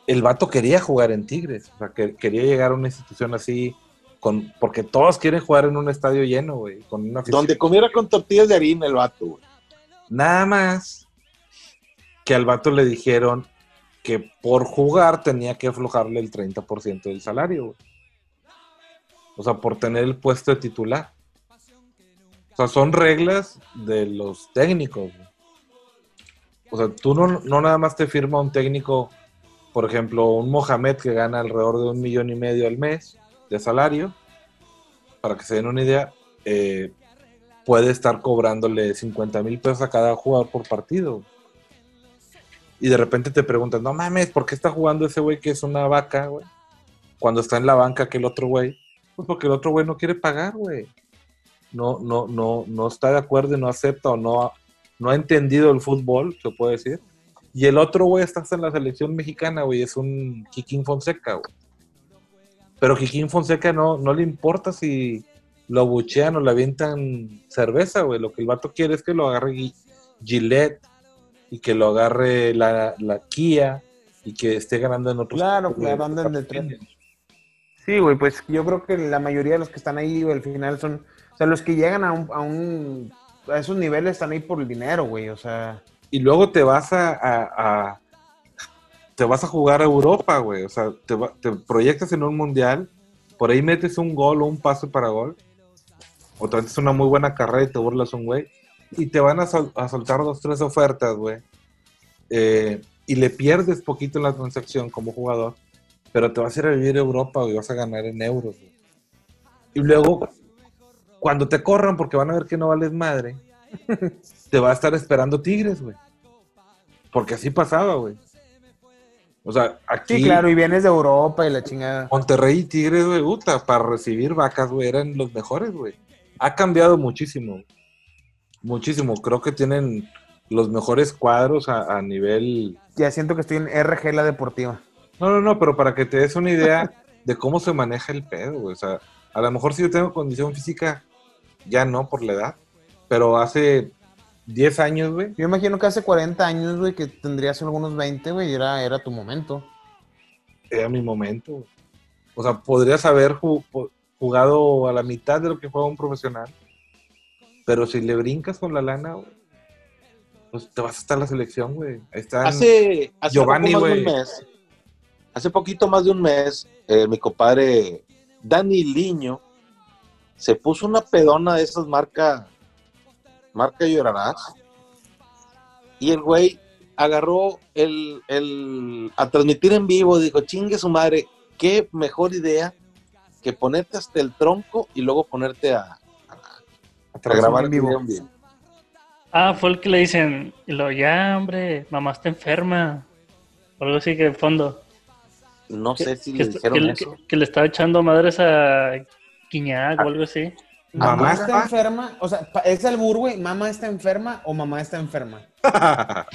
el vato quería jugar en Tigres, o sea, que quería llegar a una institución así, con, porque todos quieren jugar en un estadio lleno, güey, con una. Donde comiera con tortillas de harina el vato, güey. Nada más que al vato le dijeron que por jugar tenía que aflojarle el 30% del salario. O sea, por tener el puesto de titular. O sea, son reglas de los técnicos. O sea, tú no, no nada más te firma un técnico, por ejemplo, un Mohamed que gana alrededor de un millón y medio al mes de salario, para que se den una idea, eh, puede estar cobrándole 50 mil pesos a cada jugador por partido. Y de repente te preguntas, no mames, ¿por qué está jugando ese güey que es una vaca, güey? Cuando está en la banca que el otro güey. Pues porque el otro güey no quiere pagar, güey. No, no, no, no está de acuerdo y no acepta o no, ha- no ha entendido el fútbol, se puede decir. Y el otro güey está en la selección mexicana, güey, es un Kikín Fonseca, güey. Pero Kikín Fonseca no, no le importa si lo buchean o le avientan cerveza, güey. Lo que el vato quiere es que lo agarre Gillette y que lo agarre la, la Kia y que esté ganando en otros Claro, claro, anden detrás. Sí, güey, pues yo creo que la mayoría de los que están ahí, güey, al final son, o sea, los que llegan a un, a un, a esos niveles están ahí por el dinero, güey, o sea, y luego te vas a, a- a- te vas a jugar a Europa, güey. O sea, te, va- te proyectas en un mundial, por ahí metes un gol o un pase para gol, o te metes una muy buena carrera y te burlas un güey, y te van a, sol- a soltar dos, tres ofertas, güey. Eh, y le pierdes poquito en la transacción como jugador, pero te vas a ir a vivir a Europa y vas a ganar en euros, güey. Y luego, cuando te corran porque van a ver que no vales madre, te va a estar esperando Tigres, güey. Porque así pasaba, güey. O sea, aquí sí, claro, y vienes de Europa y la chingada. Monterrey y Tigres, güey, puta, para recibir vacas, güey, eran los mejores, güey. Ha cambiado muchísimo. Muchísimo. Creo que tienen los mejores cuadros a, a nivel... Ya siento que estoy en RG la deportiva. No, no, no, pero para que te des una idea de cómo se maneja el pedo, güey. O sea, a lo mejor si yo tengo condición física, ya no por la edad, pero hace 10 años, güey, Yo imagino que hace 40 años, güey, que tendrías algunos 20, güey, y era, era tu momento. era mi momento. güey. O sea, podrías haber ju- po- jugado a la mitad de lo que juega un profesional, pero si le brincas con la lana, güey, pues te vas a estar en la selección, güey. Están. Hace, hace Giovanni, poco más de un güey. mes, hace poquito más de un mes, eh, mi compadre Dani Liño se puso una pedona de esas marca, marca llorarás, y el güey agarró el, el- a transmitir en vivo, dijo, chingue su madre, qué mejor idea que ponerte hasta el tronco y luego ponerte a, a grabar en vivo. video en vivo. Ah, fue el que le dicen, y lo, ya, hombre, mamá está enferma. O algo así que de fondo. No sé si le dijeron que le- eso. que le estaba echando madres a Quiñac o algo así. Mamá Mamá está enferma. O sea, es albur, güey. Mamá está enferma o mamá está enferma.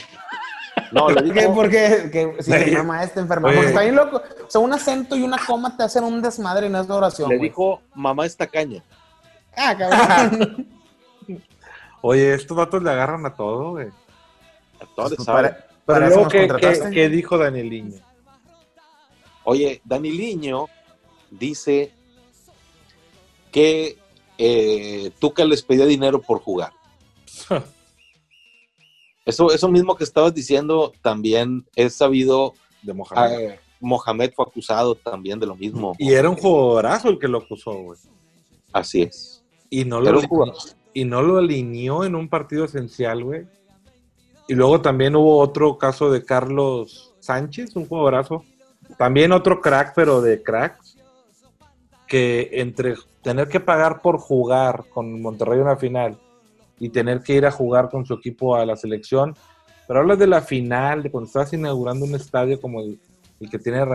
No, le ¿Por qué? dijo, Porque Oye. mamá está enferma. Oye. Porque está bien loco. O sea, un acento y una coma te hacen un desmadre en esta oración. le güey. dijo mamá esta caña. Ah, cabrón. Oye, estos vatos le agarran a todo, güey. A todos les Pues para- Pero para eso luego, ¿qué, contrataste. qué- qué dijo Danieliño? Oye, Daniliño dice que eh, Tuca les pedía dinero por jugar. Eso, eso mismo que estabas diciendo también es sabido. De Mohamed. eh, Mohamed fue acusado también de lo mismo. y era un jugadorazo el que lo acusó, güey. Así es. Y no, lo, y no lo alineó en un partido esencial, güey. Y luego también hubo otro caso de Carlos Sánchez, un jugadorazo. También otro crack, pero de cracks. Que entre tener que pagar por jugar con Monterrey una final y tener que ir a jugar con su equipo a la selección. Pero hablas de la final, de cuando estabas inaugurando un estadio como el, que tiene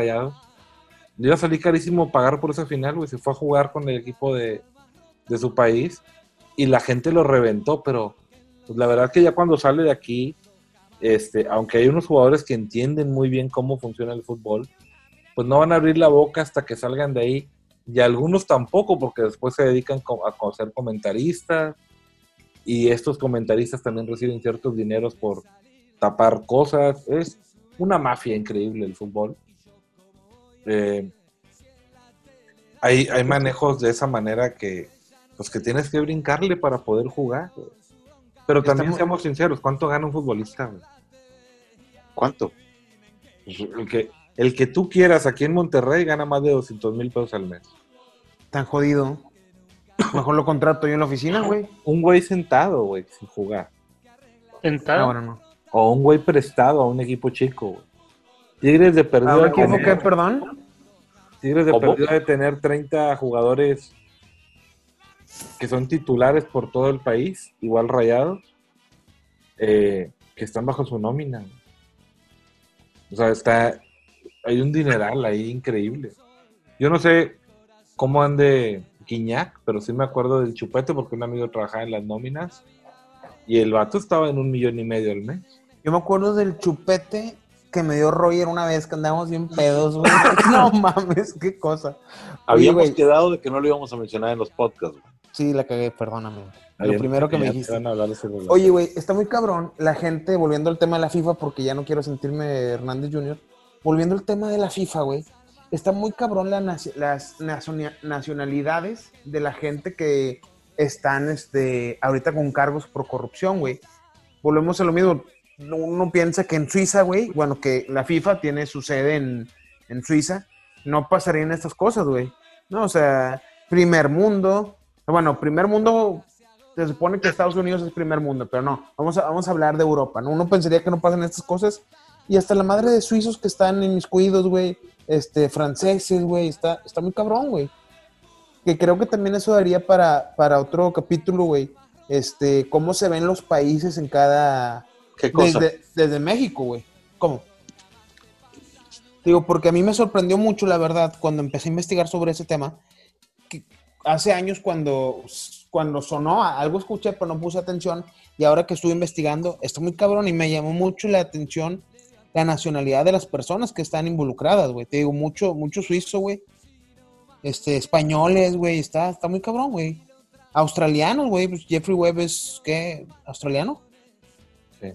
iba a salir carísimo pagar por esa final, güey. Se fue a jugar con el equipo de, de su país y la gente lo reventó, pero pues, la verdad que ya cuando sale de aquí, este, aunque hay unos jugadores que entienden muy bien cómo funciona el fútbol, pues no van a abrir la boca hasta que salgan de ahí. Y algunos tampoco, porque después se dedican a ser comentaristas. Y estos comentaristas también reciben ciertos dineros por tapar cosas. Es una mafia increíble el fútbol. Eh, hay, hay manejos de esa manera que, pues que tienes que brincarle para poder jugar. Pero también Estamos- seamos sinceros, ¿cuánto gana un futbolista? ¿Cuánto? Pues, El que, el que tú quieras aquí en Monterrey gana más de 200 mil pesos al mes. Tan jodido. Mejor lo contrato yo en la oficina, güey. Un güey sentado, güey, sin jugar. Sentado. Ahora no. O un güey prestado a un equipo chico, güey. Tigres de ¿A perdido un equipo qué, perdón? Tigres de ¿Cómo? perdido de tener 30 jugadores que son titulares por todo el país, igual rayados, eh, que están bajo su nómina. güey. O sea, está, hay un dineral ahí increíble. Yo no sé cómo ande Guiñac, pero sí me acuerdo del chupete porque un amigo trabajaba en las nóminas y el vato estaba en un millón y medio al mes. Yo me acuerdo del chupete que me dio Roger una vez que andábamos bien pedos, güey. No mames, qué cosa. Habíamos quedado de que no lo íbamos a mencionar en los podcasts. güey. sí, la cagué, perdóname. Lo primero que me dijiste. Oye, güey, está muy cabrón la gente, volviendo al tema de la FIFA, porque ya no quiero sentirme Hernández Jr., volviendo al tema de la FIFA, güey, está muy cabrón las nacionalidades de la gente que están este, ahorita con cargos por corrupción, güey. Volvemos a lo mismo. Uno piensa que en Suiza, güey, bueno, que la FIFA tiene su sede en, en Suiza, no pasarían estas cosas, güey. No, o sea, primer mundo. Bueno, primer mundo se supone que Estados Unidos es primer mundo, pero no, vamos a, vamos a hablar de Europa, ¿no? Uno pensaría que no pasan estas cosas y hasta la madre de suizos que están inmiscuidos, güey, este, franceses, güey, está, está muy cabrón, güey. Que creo que también eso daría para, para otro capítulo, güey, este, cómo se ven los países en cada... ¿Qué cosa? Desde, desde México, güey. ¿Cómo? Digo, porque a mí me sorprendió mucho, la verdad, cuando empecé a investigar sobre ese tema, que hace años cuando, cuando sonó, algo escuché, pero no puse atención, y ahora que estuve investigando, está muy cabrón y me llamó mucho la atención la nacionalidad de las personas que están involucradas, güey. Te digo, mucho, mucho suizo, güey. Este, españoles, güey, está, está muy cabrón, güey. Australianos, güey, pues Jeffrey Webb es, ¿qué? ¿Australiano? Sí.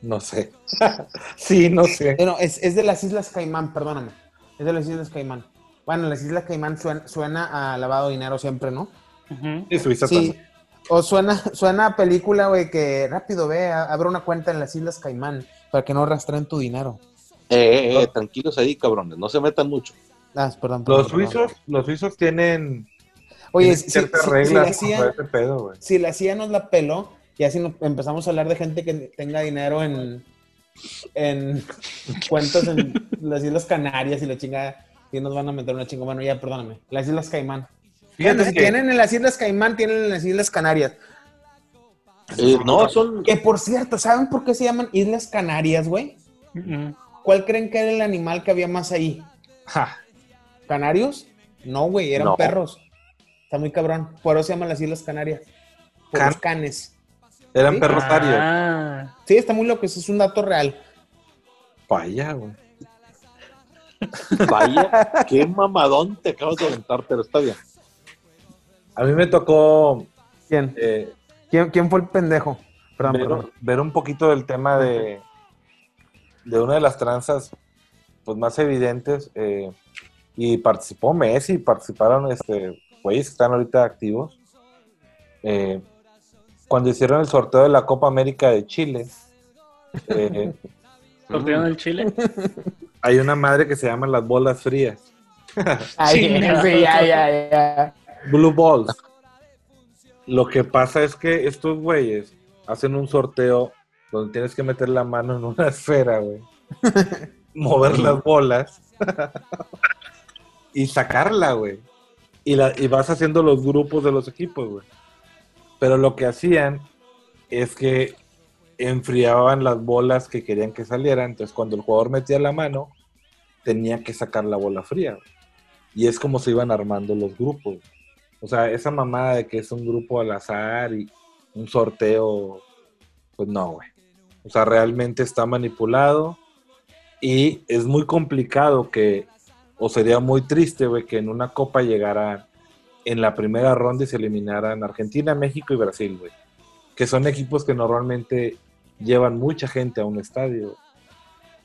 No sé. sí, no sé. Eh, no, es, es de las Islas Caimán, perdóname. Es de las Islas Caimán. Bueno, las Islas Caimán suena, suena a lavado de dinero siempre, ¿no? Ujú. Y Suiza Sí. también. O suena, suena a película, güey, que rápido ve, abre una cuenta en las Islas Caimán para que no rastren tu dinero. Eh, eh, eh, tranquilos ahí, cabrones, no se metan mucho. Ah, perdón, perdón, Los perdón. suizos, los suizos tienen, Oye, tienen si, si- ciertas si- si reglas la CIA, pedo, güey. si la CIA nos la peló, y así nos empezamos a hablar de gente que tenga dinero en, en cuentas en las Islas Canarias y la chingada, y nos van a meter una chinga. Bueno, ya, perdóname. Las Islas Caimán. Fíjate Bueno, si que- tienen en las Islas Caimán, tienen en las Islas Canarias. Eh, no, son. Que por cierto, ¿saben por qué se llaman Islas Canarias, güey? ¿Cuál creen que era el animal que había más ahí? Ja, ¿Canarios? No, güey, eran No. perros. Está muy cabrón. Por eso se llaman las Islas Canarias. Por Can- los canes. Eran ¿Sí? perros arios. Ah, Sí, está muy loco. Eso es un dato real. Allá, güey. Vaya, qué mamadón te acabas de aventar, pero está bien. A mí me tocó ¿Quién? eh, ¿Quién, quién fue el pendejo? Perdón, ver, perdón. ver un poquito del tema de, de una de las tranzas pues, más evidentes. eh, y participó Messi, participaron este, güeyes que están ahorita activos. Eh, cuando hicieron el sorteo de la Copa América de Chile, eh, ¿sortearon el Chile? hay una madre que se llama las bolas frías. Ay, Sí, sí, ya, ya, ya. Blue Balls. Lo que pasa es que estos güeyes hacen un sorteo donde tienes que meter la mano en una esfera, güey. Mover las bolas y sacarla, güey. Y, y vas haciendo los grupos de los equipos, güey. Pero lo que hacían es que enfriaban las bolas que querían que salieran. Entonces, cuando el jugador metía la mano, tenía que sacar la bola fría. Y es como se iban armando los grupos. O sea, esa mamada de que es un grupo al azar y un sorteo, pues no, güey. O sea, realmente está manipulado y es muy complicado que, o sería muy triste, güey, que en una copa llegara en la primera ronda y se eliminaran Argentina, México y Brasil, güey. Que son equipos que normalmente llevan mucha gente a un estadio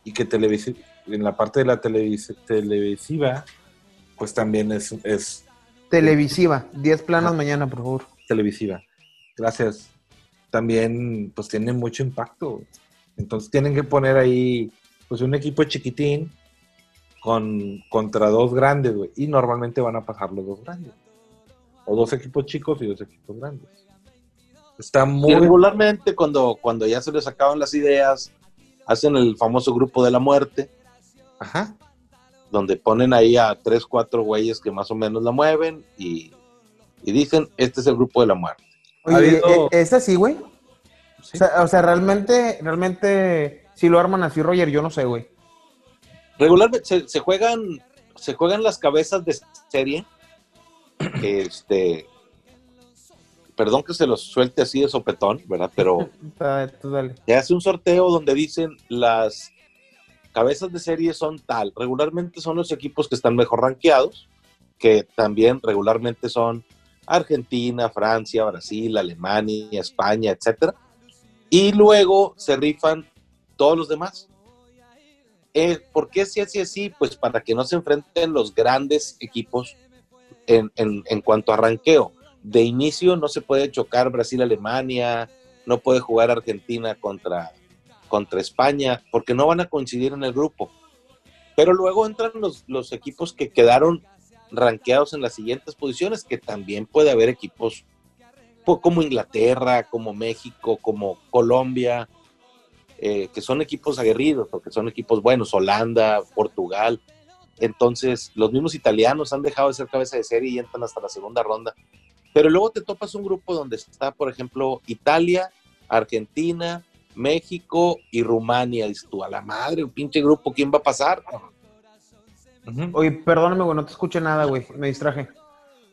y que televisi- en la parte de la televis- televisiva, pues también es, es Televisiva. 10 planos mañana, por favor. televisiva. Gracias. También, pues tiene mucho impacto. Entonces tienen que poner ahí, pues un equipo chiquitín con, contra dos grandes, güey. Y normalmente van a pasar los dos grandes. O dos equipos chicos y dos equipos grandes. Está Y muy... regularmente cuando, cuando ya se les acaban las ideas, hacen el famoso grupo de la muerte, Ajá. Donde ponen ahí a tres, cuatro güeyes que más o menos la mueven y, y dicen, este es el grupo de la muerte. Ha Oye, habido- ¿e- ¿es así, güey? Sí. O, sea, o sea, realmente, realmente, si lo arman así, Roger, yo no sé, güey. Regularmente se, se juegan, se juegan las cabezas de serie. Este, perdón que se los suelte así de sopetón, ¿verdad? Pero tú dale. se hace un sorteo donde dicen las cabezas de serie son tal. Regularmente son los equipos que están mejor rankeados, que también regularmente son Argentina, Francia, Brasil, Alemania, España, etcétera. Y luego se rifan todos los demás. Eh, ¿Por qué si así así? Pues para que no se enfrenten los grandes equipos en, en- en cuanto a ranqueo. De inicio no se puede chocar Brasil-Alemania, no puede jugar Argentina contra, contra España, porque no van a coincidir en el grupo. Pero luego entran los, equipos que quedaron ranqueados en las siguientes posiciones, que también puede haber equipos po- como Inglaterra, como México, como Colombia, eh, que son equipos aguerridos, porque son equipos buenos, Holanda, Portugal. Entonces, los mismos italianos han dejado de ser cabeza de serie y entran hasta la segunda ronda. Pero luego te topas un grupo donde está, por ejemplo, Italia, Argentina, México y Rumania. Dices tú, a la madre, un pinche grupo, ¿quién va a pasar? Oye, perdóname, güey, no te escuché nada, güey. Me distraje.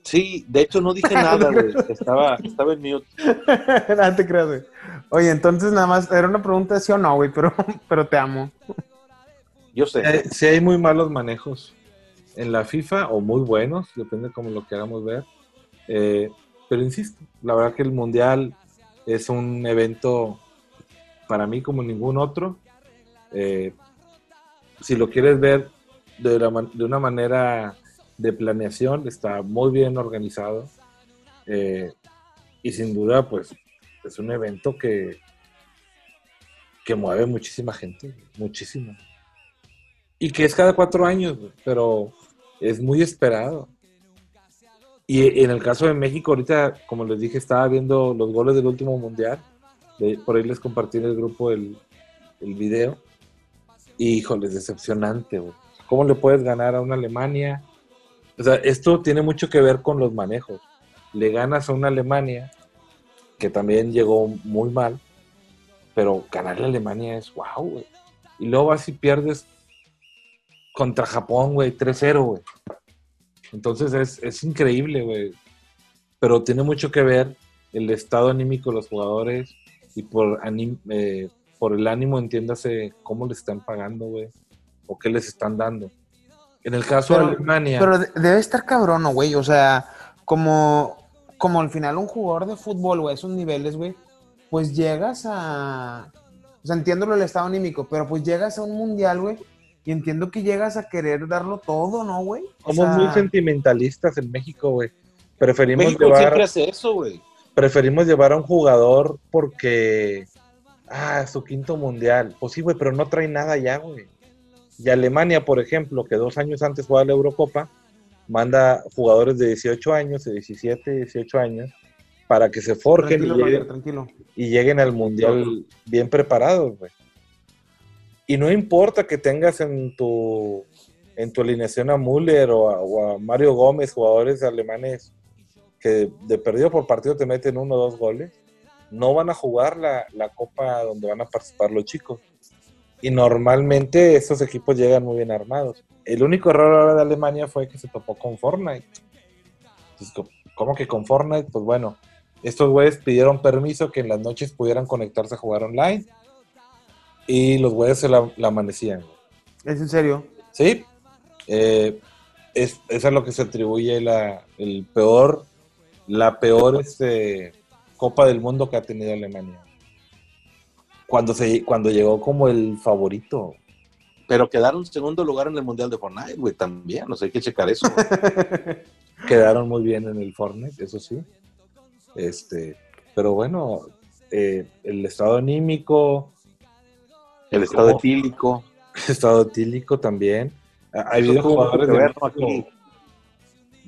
Sí, de hecho no dije nada, güey. Estaba, estaba en mute. no te creas, güey. Oye, entonces nada más, era una pregunta de sí o no, güey, pero, pero te amo. Yo sé. Eh, sí hay muy malos manejos en la FIFA o muy buenos, depende cómo lo queramos ver. Eh, pero insisto, la verdad que el Mundial es un evento para mí como ningún otro. Eh, si lo quieres ver de, de una manera de planeación, está muy bien organizado. Eh, y sin duda, pues es un evento que, que mueve muchísima gente, muchísima. Y que es cada cuatro años, pero es muy esperado. Y en el caso de México, ahorita, como les dije, estaba viendo los goles del último mundial. Por ahí les compartí en el grupo el, el video. Y, híjole, decepcionante, güey. ¿Cómo le puedes ganar a una Alemania? O sea, esto tiene mucho que ver con los manejos. Le ganas a una Alemania, que también llegó muy mal, pero ganarle a Alemania es wow, güey. Y luego vas y pierdes contra Japón, güey, 3-0, güey. Entonces es, es increíble, güey. pero tiene mucho que ver el estado anímico de los jugadores y por, anim- eh, por el ánimo, entiéndase, cómo les están pagando, güey, o qué les están dando. En el caso Pero- de Alemania, Pero de- debe estar cabrón, ¿no, güey. O sea, como, como al final un jugador de fútbol, güey, esos niveles, güey, pues llegas a. O sea, entiendo lo del estado anímico, pero pues llegas a un mundial, güey, y entiendo que llegas a querer darlo todo, ¿no, güey? Somos sea, muy sentimentalistas en México, güey. Preferimos México llevar, siempre hace eso, güey. Preferimos llevar a un jugador porque, ah, su quinto mundial. Pues sí, güey, pero no trae nada ya, güey. Y Alemania, por ejemplo, que dos años antes jugaba la Eurocopa, manda jugadores de 18 años, de 17, 18 años, para que se forjen y lleguen, tranquilo. y lleguen al mundial bien preparados, güey. Y no importa que tengas en tu en tu alineación a Müller o a, o a Mario Gómez, jugadores alemanes que de perdido por partido te meten uno o dos goles, no van a jugar la, la copa donde van a participar los chicos. Y normalmente estos equipos llegan muy bien armados. El único error ahora de Alemania fue que se topó con Fortnite. Entonces, co- ¿Cómo que con Fortnite? Pues bueno, estos güeyes pidieron permiso que en las noches pudieran conectarse a jugar online. Y los güeyes se la, la amanecían. Es en serio. Sí, eh, es, es a lo que se atribuye la, el peor, la peor este, Copa del Mundo que ha tenido Alemania. Cuando, se, cuando llegó como el favorito. Pero quedaron segundo lugar en el Mundial de Fortnite, güey, también. O sea, hay que checar eso. Quedaron muy bien en el Fortnite, eso sí. Este, pero bueno, eh, el estado anímico, El estado etílico. el estado etílico también. Ha ha habido jugadores de ¿no? México-.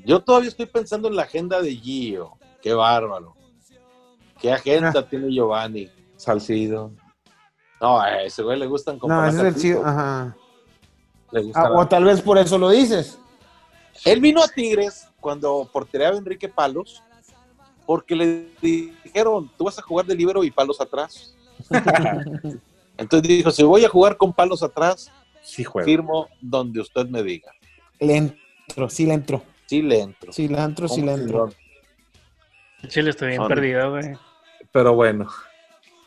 Yo todavía estoy pensando en la agenda de Gio. Qué bárbaro. ¿Qué agenda tiene Giovanni? Salcido. No, a ese güey le gustan como No, ese es el Zacatito. chido. Ajá. Le gusta Ah, o tal vez por eso lo dices. Él vino a Tigres cuando portereaba Enrique Palos porque le dijeron, tú vas a jugar de libero y palos atrás. Entonces dijo, si voy a jugar con palos atrás, Sí, firmo donde usted me diga. Le entro, sí le entro. Sí le entro. Sí le entro, sí le ¿Cómo entro. que Chile, estoy bien Son- perdido, güey. Pero bueno,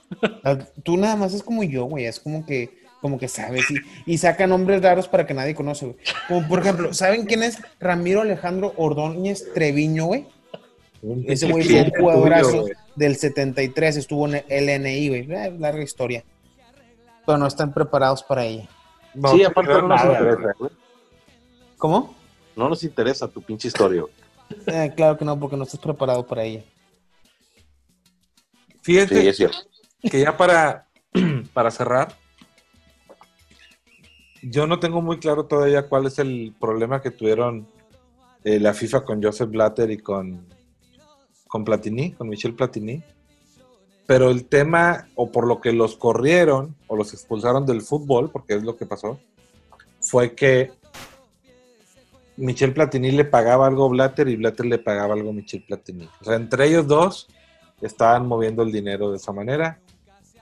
Ah, Tú nada más es como yo, güey. Es como que, como que sabes. Y, y saca nombres raros para que nadie conoce, güey. Como por ejemplo, ¿saben quién es Ramiro Alejandro Ordóñez Treviño, güey? un Ese güey fue un jugadorazo tuyo, del 73. Estuvo en el LNI, güey. Eh, larga historia. Pero no están preparados para ella. No, sí, te aparte no nos interesa. güey. güey. ¿Cómo? No nos interesa tu pinche historia. Eh, claro que no, porque no estás preparado para ella. Fíjate Sí, es cierto. que ya para, para cerrar, yo no tengo muy claro todavía cuál es el problema que tuvieron eh, la FIFA con Joseph Blatter y con, con Platini, con Michel Platini. Pero el tema, o por lo que los corrieron o los expulsaron del fútbol, porque es lo que pasó, fue que Michel Platini le pagaba algo a Blatter y Blatter le pagaba algo a Michel Platini. O sea, entre ellos dos estaban moviendo el dinero de esa manera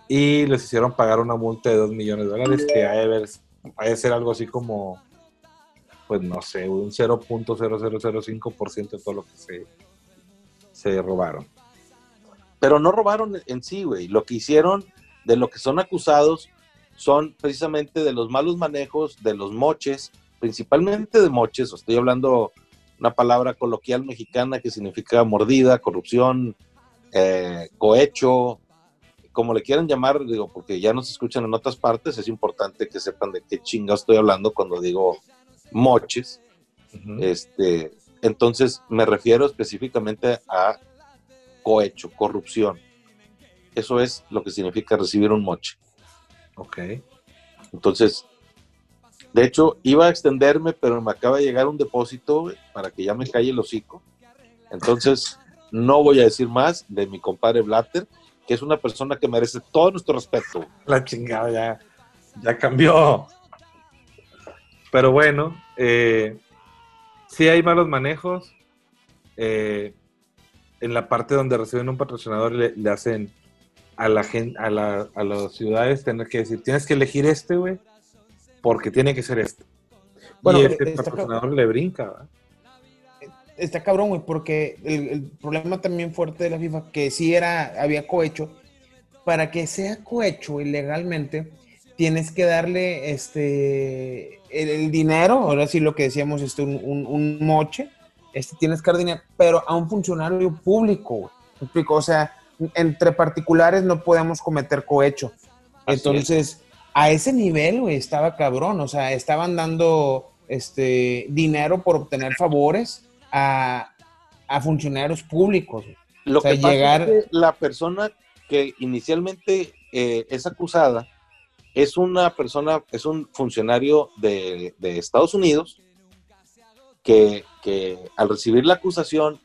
y les hicieron pagar una multa de 2 millones de dólares que ha de, ser algo así como, pues no sé, un 0.0005% de todo lo que se, se robaron. Pero no robaron en sí, güey. Lo que hicieron, de lo que son acusados, son precisamente de los malos manejos, de los moches, principalmente de moches. Estoy hablando una palabra coloquial mexicana que significa mordida, corrupción, eh, cohecho, como le quieran llamar, digo, porque ya nos escuchan en otras partes, es importante que sepan de qué chinga estoy hablando cuando digo moches. Este, entonces me refiero específicamente a cohecho, corrupción. Eso es lo que significa recibir un moche. Ok. Entonces, de hecho, iba a extenderme, pero me acaba de llegar un depósito para que ya me calle el hocico. Entonces, no voy a decir más de mi compadre Blatter, que es una persona que merece todo nuestro respeto. La chingada ya, ya cambió. Pero bueno, eh, sí hay malos manejos. Eh, en la parte donde reciben un patrocinador le, le hacen a la gente, a, la, a las ciudades tener que decir, tienes que elegir este, güey, porque tiene que ser este. Bueno, y este patrocinador le brinca, ¿verdad? está cabrón, güey, porque el, el problema también fuerte de la FIFA, que sí era, había cohecho, para que sea cohecho ilegalmente, tienes que darle este el, el dinero, ahora sí lo que decíamos, este, un, un- un moche, este, tienes que dar dinero, pero a un funcionario público, güey. ¿Me explico? O sea, entre particulares no podemos cometer cohecho. Así Entonces, a ese nivel, güey, estaba cabrón. O sea, estaban dando este dinero por obtener favores a, a funcionarios públicos. Lo O sea, que pasa llegar- es que la persona que inicialmente eh, es acusada es una persona, es un funcionario de, de Estados Unidos que, que al recibir la acusación,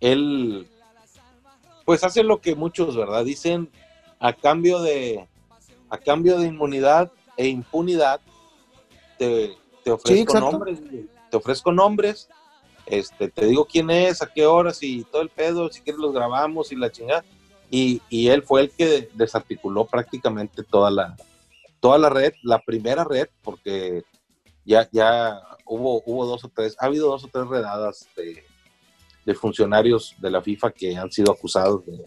él pues hace lo que muchos, ¿verdad? Dicen a cambio de a cambio de inmunidad e impunidad te, te ofrezco exacto. nombres, te ofrezco nombres, este, te digo quién es, a qué horas y todo el pedo, si quieres los grabamos y la chingada. Y, y él fue el que desarticuló prácticamente toda la, toda la red, la primera red, porque ya, ya hubo, hubo dos o tres, ha habido dos o tres redadas de, de funcionarios de la FIFA que han sido acusados de,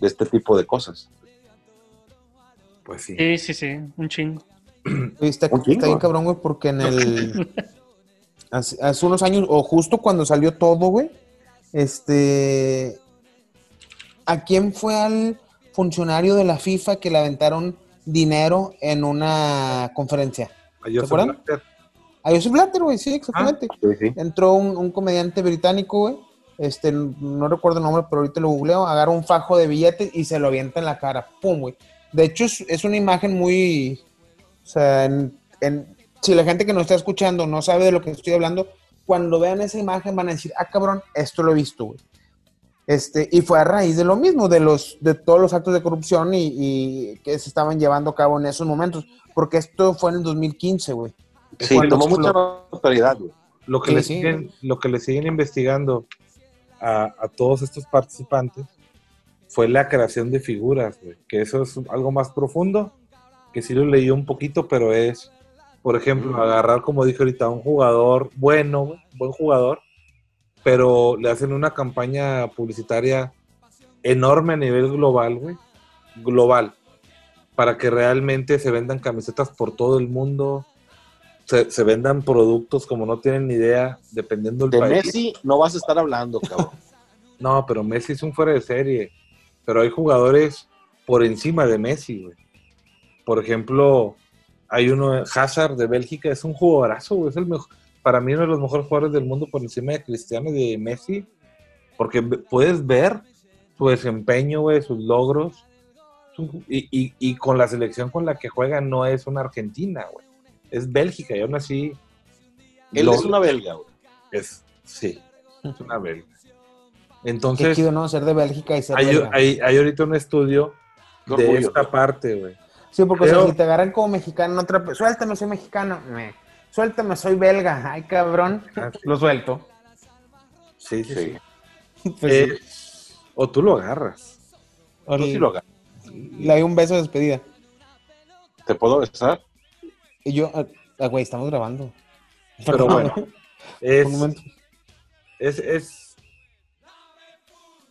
de este tipo de cosas. Pues sí. Sí, sí, sí, un chingo. Está, Un chingo. está bien cabrón, güey, porque en el. hace, hace unos años, o justo cuando salió todo, güey, este. ¿A quién fue al funcionario de la FIFA que le aventaron dinero en una conferencia? A Joseph acuerdan? Blatter. A Joseph Blatter, güey, sí, exactamente. Sí, sí. Entró un, un comediante británico, güey. Este, no recuerdo el nombre, pero ahorita lo googleo. Agarra un fajo de billetes y se lo avienta en la cara. ¡Pum, güey! De hecho, es, es una imagen muy. O sea, en- en- si la gente que nos está escuchando no sabe de lo que estoy hablando, cuando vean esa imagen van a decir, ah, cabrón, esto lo he visto, güey. Este, y fue a raíz de lo mismo, de los, de todos los actos de corrupción y, y que se estaban llevando a cabo en esos momentos. Porque esto fue en el 2015, güey. Sí, tomó mucha autoridad, güey. Lo que, Sí, le sí. siguen, lo que le siguen investigando a, a todos estos participantes fue la creación de figuras, güey, que eso es algo más profundo, que sí lo leí un poquito, pero es, por ejemplo, agarrar, como dije ahorita, a un jugador bueno, güey, buen jugador, pero le hacen una campaña publicitaria enorme a nivel global, güey, global, para que realmente se vendan camisetas por todo el mundo, se, se vendan productos como no tienen ni idea, dependiendo del De país. Messi no vas a estar hablando, cabrón. No, pero Messi es un fuera de serie. Pero hay jugadores por encima de Messi, güey. Por ejemplo, hay uno, Hazard de Bélgica, es un jugadorazo, güey. Es el mejor, para mí uno de los mejores jugadores del mundo por encima de Cristiano y de Messi. Porque puedes ver su desempeño, güey, sus logros. Su- Y, y- y con la selección con la que juega no es una Argentina, güey. Es Bélgica y aún así... Él lo- es una belga, güey. es- sí, es una belga. Qué Entonces... chido, ¿no? Ser de Bélgica y ser Hay, belga. hay, hay ahorita un estudio Qué de orgullo. esta parte, güey. Sí, porque o sea, si te agarran como mexicano, otra, suéltame, soy mexicano. Me. Suéltame, soy belga. Ay, cabrón. Lo suelto. Sí, sí, Sí. sí. Pues Eh, o tú lo agarras. sí. Tú sí lo agarras. Le doy un beso de despedida. ¿Te puedo besar? Y yo, ah, ah, güey, estamos grabando. Pero bueno, güey. Es, Un momento. es, es,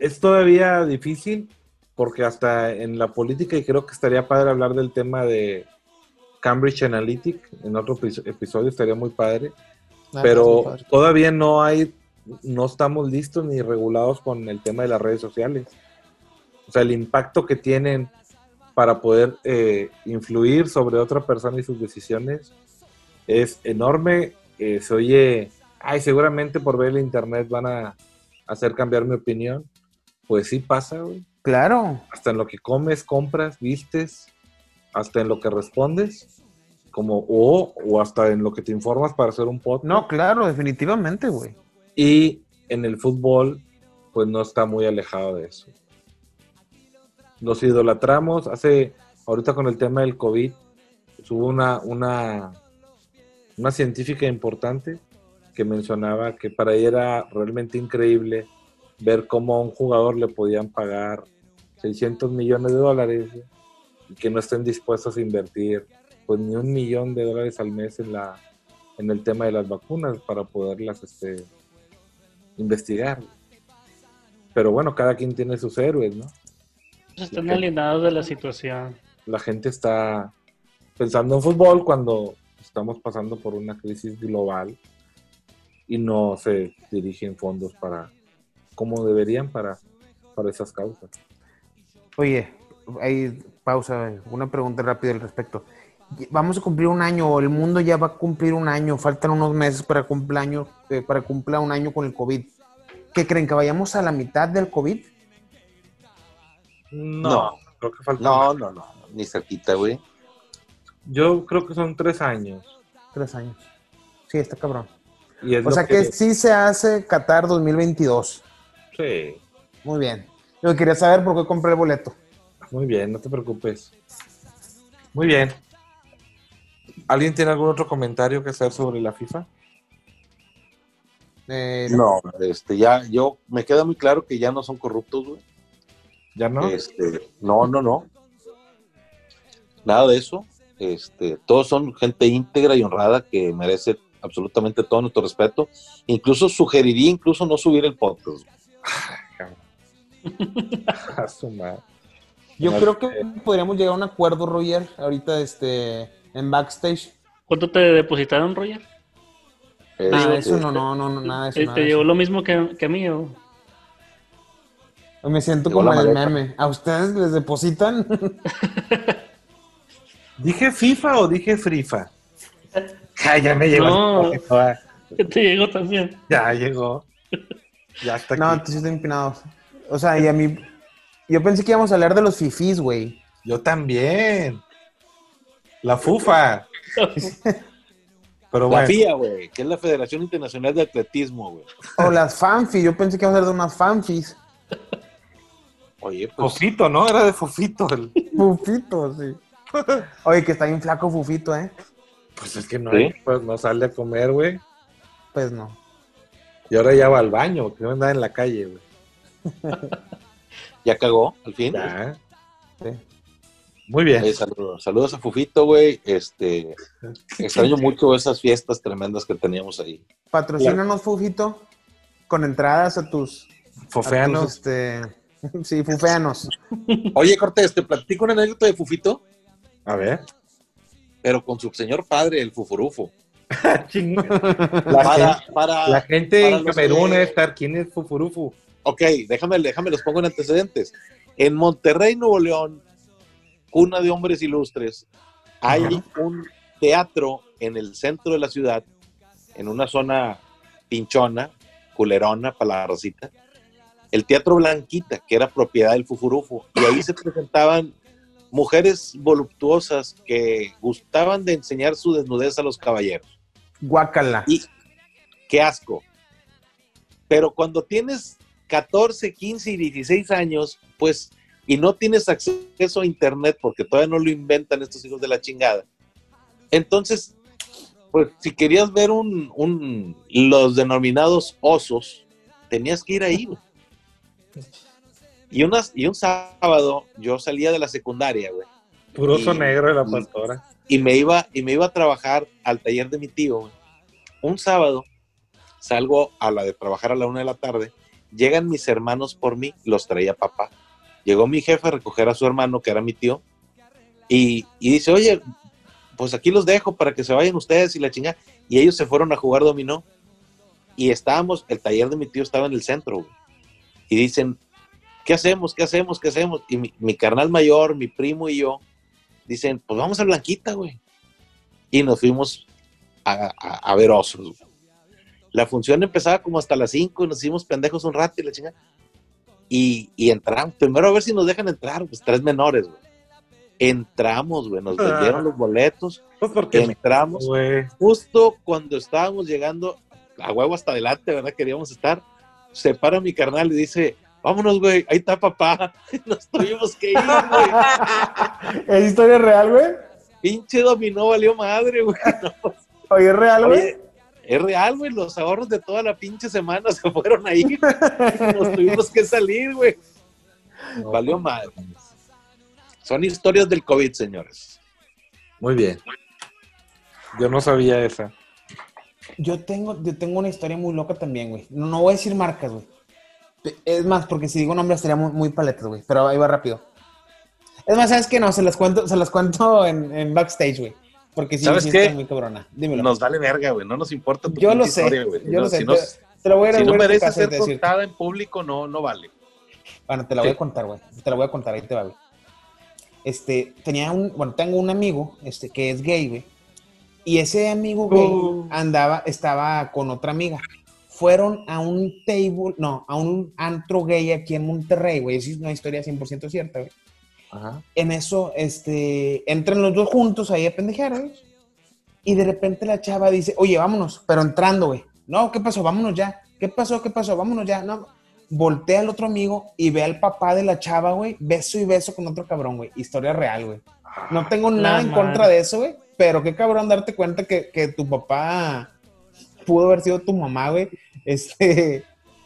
es todavía difícil porque hasta en la política, y creo que estaría padre hablar del tema de Cambridge Analytic en otro episo- episodio, estaría muy padre. Ah, pero padre. todavía no hay, no estamos listos ni regulados con el tema de las redes sociales. O sea, el impacto que tienen para poder eh, influir sobre otra persona y sus decisiones es enorme. Eh, se oye, ay, seguramente por ver el internet van a hacer cambiar mi opinión. Pues sí pasa, güey. Claro. Hasta en lo que comes, compras, vistes, hasta en lo que respondes, como o, o hasta en lo que te informas para hacer un podcast. No, claro, definitivamente, güey. Y en el fútbol, pues no está muy alejado de eso. Los idolatramos. Hace, ahorita con el tema del COVID, hubo una, una, una científica importante que mencionaba que para ella era realmente increíble ver cómo a un jugador le podían pagar 600 millones de dólares y que no estén dispuestos a invertir pues ni un millón de dólares al mes en la en el tema de las vacunas para poderlas este, investigar. Pero bueno, cada quien tiene sus héroes, ¿no? Pues están alienados de la situación. La gente está pensando en fútbol cuando estamos pasando por una crisis global y no se dirigen fondos para como deberían para, para esas causas. Oye, hay pausa, una pregunta rápida al respecto. Vamos a cumplir un año, el mundo ya va a cumplir un año, faltan unos meses para cumplir, eh, para cumplir un año con el COVID. ¿Qué creen? ¿Que vayamos a la mitad del COVID? No, No. creo que falta. No, no, no, ni cerquita, güey. Yo creo que son tres años. Tres años. Sí, está cabrón. Y es O sea que sí se hace Qatar 2022. Sí, Muy bien. Yo quería saber por qué compré el boleto. muy bien, no te preocupes. Muy bien. ¿Alguien tiene algún otro comentario que hacer sobre la FIFA? Eh, No, este, ya, yo, me queda muy claro que ya no son corruptos, güey. ¿Ya no? Este, no, no, no. Nada de eso. Este, todos son gente íntegra y honrada que merece absolutamente todo nuestro respeto. Incluso sugeriría incluso no subir el podcast. A su madre. Yo No, creo que eh. podríamos llegar a un acuerdo, Roger, ahorita este, en backstage. ¿Cuánto te depositaron, Roger? Nada de Este, eso, no, no, no, no, nada de eso. ¿Te, nada te llegó eso. lo mismo que, que a mí? o? Me siento Llegó como la el maleta. meme. ¿A ustedes les depositan? ¿Dije FIFA o dije Frifa? Ah, ya me llegó. No. Te llegó también. Ya llegó. Ya está aquí. no, tú sí estás empinado. O sea, y a mí. Yo pensé que íbamos a hablar de los fifís, güey. Yo también. La FUFA. Pero La bueno, FIA, güey, que es la Federación Internacional de Atletismo, güey. O las fanfis. Yo pensé que íbamos a hablar de unas fanfis. Oye, pues, Fofito, ¿no? Era de Fofito. el- Fufito, sí. Oye, que está bien flaco Fufito, ¿eh? Pues es que no, ¿Sí? hay, pues no sale a comer, güey. Pues no. Y ahora ya va al baño, que no anda en la calle, güey. ya cagó, al fin. Ya. Sí. Muy bien. Eh, saludos, saludos a Fufito, güey. Este, extraño mucho esas fiestas tremendas que teníamos ahí. Patrocínanos, Fufito, con entradas a tus. a tus, Fofeanos. este... Sí, fufeanos. Oye, Cortés, te platico una anécdota de Fufito, A ver. pero con su señor padre, el Fufurufo. La, Para, gente, para, la gente para en Camerún que- debe estar. ¿Quién es Fufurufu? Ok, déjame, déjame, los pongo en antecedentes. En Monterrey, Nuevo León, cuna de hombres ilustres, hay un teatro en el centro de la ciudad, en una zona pinchona, culerona, para la rosita, el Teatro Blanquita, que era propiedad del Fufurufo, y ahí se presentaban mujeres voluptuosas que gustaban de enseñar su desnudez a los caballeros. Guácala. Y qué asco. Pero cuando tienes 14, 15 y 16 años, pues, y no tienes acceso a internet porque todavía no lo inventan estos hijos de la chingada. Entonces, pues, si querías ver un, un- los denominados osos, tenías que ir ahí. güey. Y, unas, y un sábado yo salía de la secundaria, güey Puro oso Y- negro de la y- pastora. Y me iba y me iba a trabajar al taller de mi tío. Un sábado salgo a la de trabajar a la una de la tarde, llegan mis hermanos por mí, los traía papá. Llegó mi jefe a recoger a su hermano, que era mi tío, y, y dice, oye, pues aquí los dejo para que se vayan ustedes y la chinga. Y ellos se fueron a jugar dominó. Y estábamos, el taller de mi tío estaba en el centro. Y dicen, ¿qué hacemos? ¿Qué hacemos? ¿Qué hacemos? Y mi carnal mayor, mi primo y yo, dicen, pues vamos a Blanquita, güey. Y nos fuimos a, a- a ver osos. güey. La función empezaba como hasta las 5 y nos hicimos pendejos un rato y la chingada. Y, y entramos, primero a ver si nos dejan entrar, pues tres menores, güey. Entramos, güey, nos vendieron los boletos, Pues porque entramos. güey. Justo cuando estábamos llegando a huevo hasta adelante, ¿verdad? Queríamos estar. Se para mi carnal y dice, vámonos, güey, ahí está papá. Nos tuvimos que ir, güey. ¿Es historia real, güey? Pinche dominó valió madre, güey. No, Oye, ¿es real, güey? Es real, güey. Los ahorros de toda la pinche semana se fueron ahí. Nos tuvimos que salir, güey. Valió madre. Son historias del COVID, señores. Muy bien. Yo no sabía esa. Yo tengo, yo tengo una historia muy loca también, güey. No, no voy a decir marcas, güey. Es más, porque si digo nombres estaría muy, muy paletas, güey. Pero ahí va rápido. Es más, ¿sabes qué? No, se las cuento, se las cuento en, en backstage, güey. Porque sí, ¿Sabes qué? muy cabrona. Dímelo. Nos vale verga, güey. No nos importa tu yo lo sé, historia, güey. yo No, lo sé. Si te, no, te la voy a si no ver a tu merece casa y ser decirte. contada en público, no, no vale. Bueno, te la voy Sí. a contar, güey. Te la voy a contar, ahí te va, güey. Este, tenía un, bueno, tengo un amigo, este, que es gay, güey. Y ese amigo gay Uh. andaba, estaba con otra amiga. Fueron a un table, no, a un antro gay aquí en Monterrey, güey. Esa es una historia 100% cierta, güey. Ajá. En eso, este, entran los dos juntos ahí a pendejear, güey. Y de repente la chava dice, oye, vámonos, pero entrando, güey. No, ¿qué pasó? Vámonos ya. ¿Qué pasó? ¿Qué pasó? Vámonos ya. No. Voltea al otro amigo y ve al papá de la chava, güey, beso y beso con otro cabrón, güey. Historia real, güey. No tengo La nada en madre. contra de eso, güey. Pero qué cabrón darte cuenta que, que tu papá pudo haber sido tu mamá, güey. Este,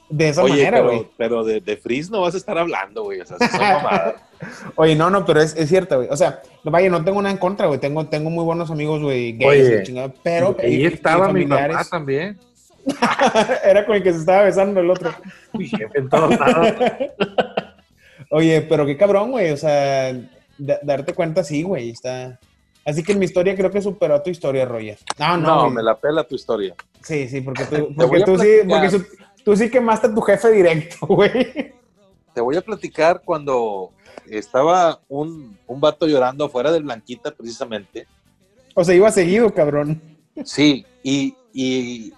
de esa Oye, manera, güey. pero de, de Frizz no vas a estar hablando, güey. O sea, son mamadas. Oye, no, no, pero es, es cierto, güey. O sea, no, vaya, no tengo nada en contra, güey. Tengo, tengo muy buenos amigos, güey, gays, Oye, y chingada, pero ahí y- y estaba mi mamá también. Era con el que se estaba besando el otro. Uy, jefe, en todos lados. Oye, pero qué cabrón, güey. O sea, da- darte cuenta, sí, güey. Está. Así que mi historia creo que superó a tu historia, Roger. No, no. No, güey. me la pela tu historia. Sí, sí, porque tú, porque sí, porque su- tú sí quemaste a tu jefe directo, güey. Te voy a platicar cuando estaba un, un vato llorando afuera del Blanquita, precisamente. O sea, iba seguido, cabrón. Sí, y, y,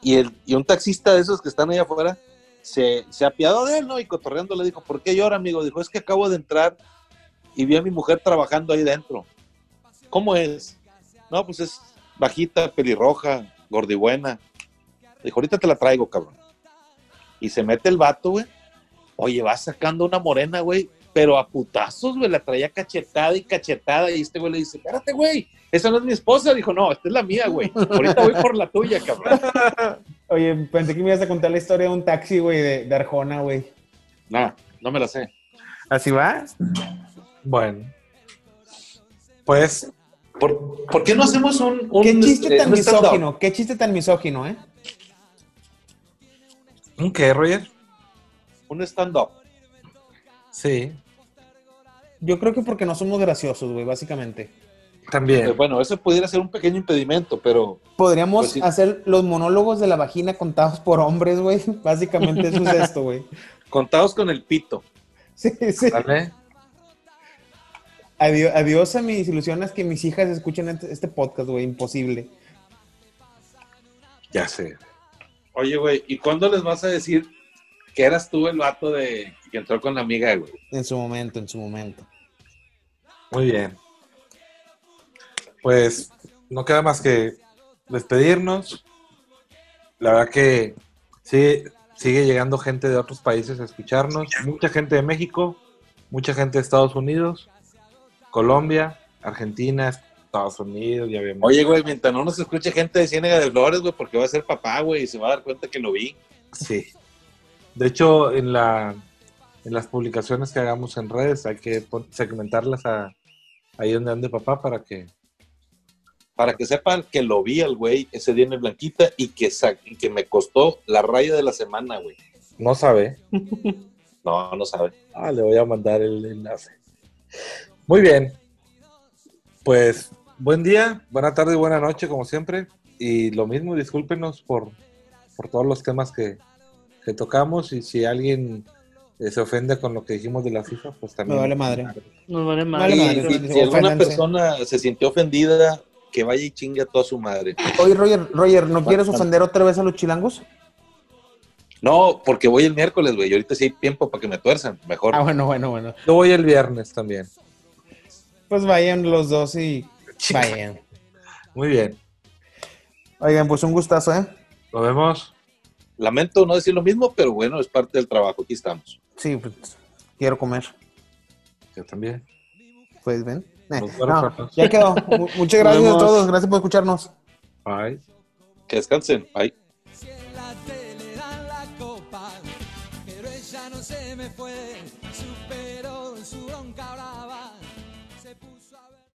y, el, y un taxista de esos que están ahí afuera se, se apiadó de él, ¿no? Y cotorreando le dijo, ¿por qué llora, amigo? Dijo, es que acabo de entrar y vi a mi mujer trabajando ahí dentro. ¿Cómo es? No, pues es bajita, pelirroja, gordibuena. Dijo, ahorita te la traigo, cabrón. Y se mete el vato, güey. Oye, va sacando una morena, güey, pero a putazos, güey, la traía cachetada y cachetada. Y este güey le dice, espérate, güey, esa no es mi esposa. Dijo, no, esta es la mía, güey. Ahorita voy por la tuya, cabrón. Oye, pensé que me ibas a contar la historia de un taxi, güey, de, de Arjona, güey. No, no me la sé. ¿Así va? Bueno. Pues, ¿Por, por qué no hacemos un, un, Qué chiste este, tan un misógino, qué chiste tan misógino, ¿eh? ¿un qué, Roger? Un stand-up. Sí, Yo creo que porque no somos graciosos, güey, básicamente. Eh, también. Bueno, eso pudiera ser un pequeño impedimento, pero Podríamos Pues sí. hacer los monólogos de la vagina contados por hombres, güey. Básicamente eso es esto, güey. contados con el pito. Sí, sí. ¿Vale? Adiós, adiós a mis ilusiones que mis hijas escuchen este, este podcast, güey. Imposible. Ya sé. Oye, güey, ¿y cuándo les vas a decir que eras tú el vato de que entró con la amiga, güey? En su momento, en su momento. Muy bien. Pues no queda más que despedirnos. La verdad que sigue, sigue llegando gente de otros países a escucharnos. Mucha gente de México, mucha gente de Estados Unidos, Colombia, Argentina, Estados Unidos, ya vemos. Oye, güey, mientras no nos escuche gente de Ciénega de Flores, güey, porque va a ser papá, güey, y se va a dar cuenta que lo vi. Sí. De hecho, en la en las publicaciones que hagamos en redes hay que segmentarlas a ahí donde ande papá para que Para que sepan que lo vi al güey ese día en el Blanquita y que, y que me costó la raya de la semana, güey. no sabe. No, no sabe. Ah, le voy a mandar el enlace. Muy bien. Pues buen día, buena tarde y buena noche, como siempre. Y lo mismo, discúlpenos por, por todos los temas que, que tocamos. Y si alguien eh, se ofende con lo que dijimos de la FIFA, pues también. Me vale madre. Nos vale madre, si, alguna persona se sintió ofendida, que vaya y chingue a toda su madre. Oye, Roger, Roger, ¿no quieres Bastante. ofender otra vez a los chilangos? No, porque voy el miércoles, güey, y ahorita sí hay tiempo para que me tuerzan. Mejor. Ah, bueno, bueno, bueno. Yo voy el viernes también. Pues vayan los dos y vayan. Muy bien. Oigan, pues un gustazo, ¿eh? Nos vemos. Lamento no decir lo mismo, pero bueno, es parte del trabajo. Aquí estamos. Sí, pues quiero comer. Yo también. Pues ven. Eh, no, ya quedó. Mu- Muchas gracias a todos. Gracias por escucharnos. Bye. Que descansen. Bye. Si en la tele dan la copa, pero ella no se me fue,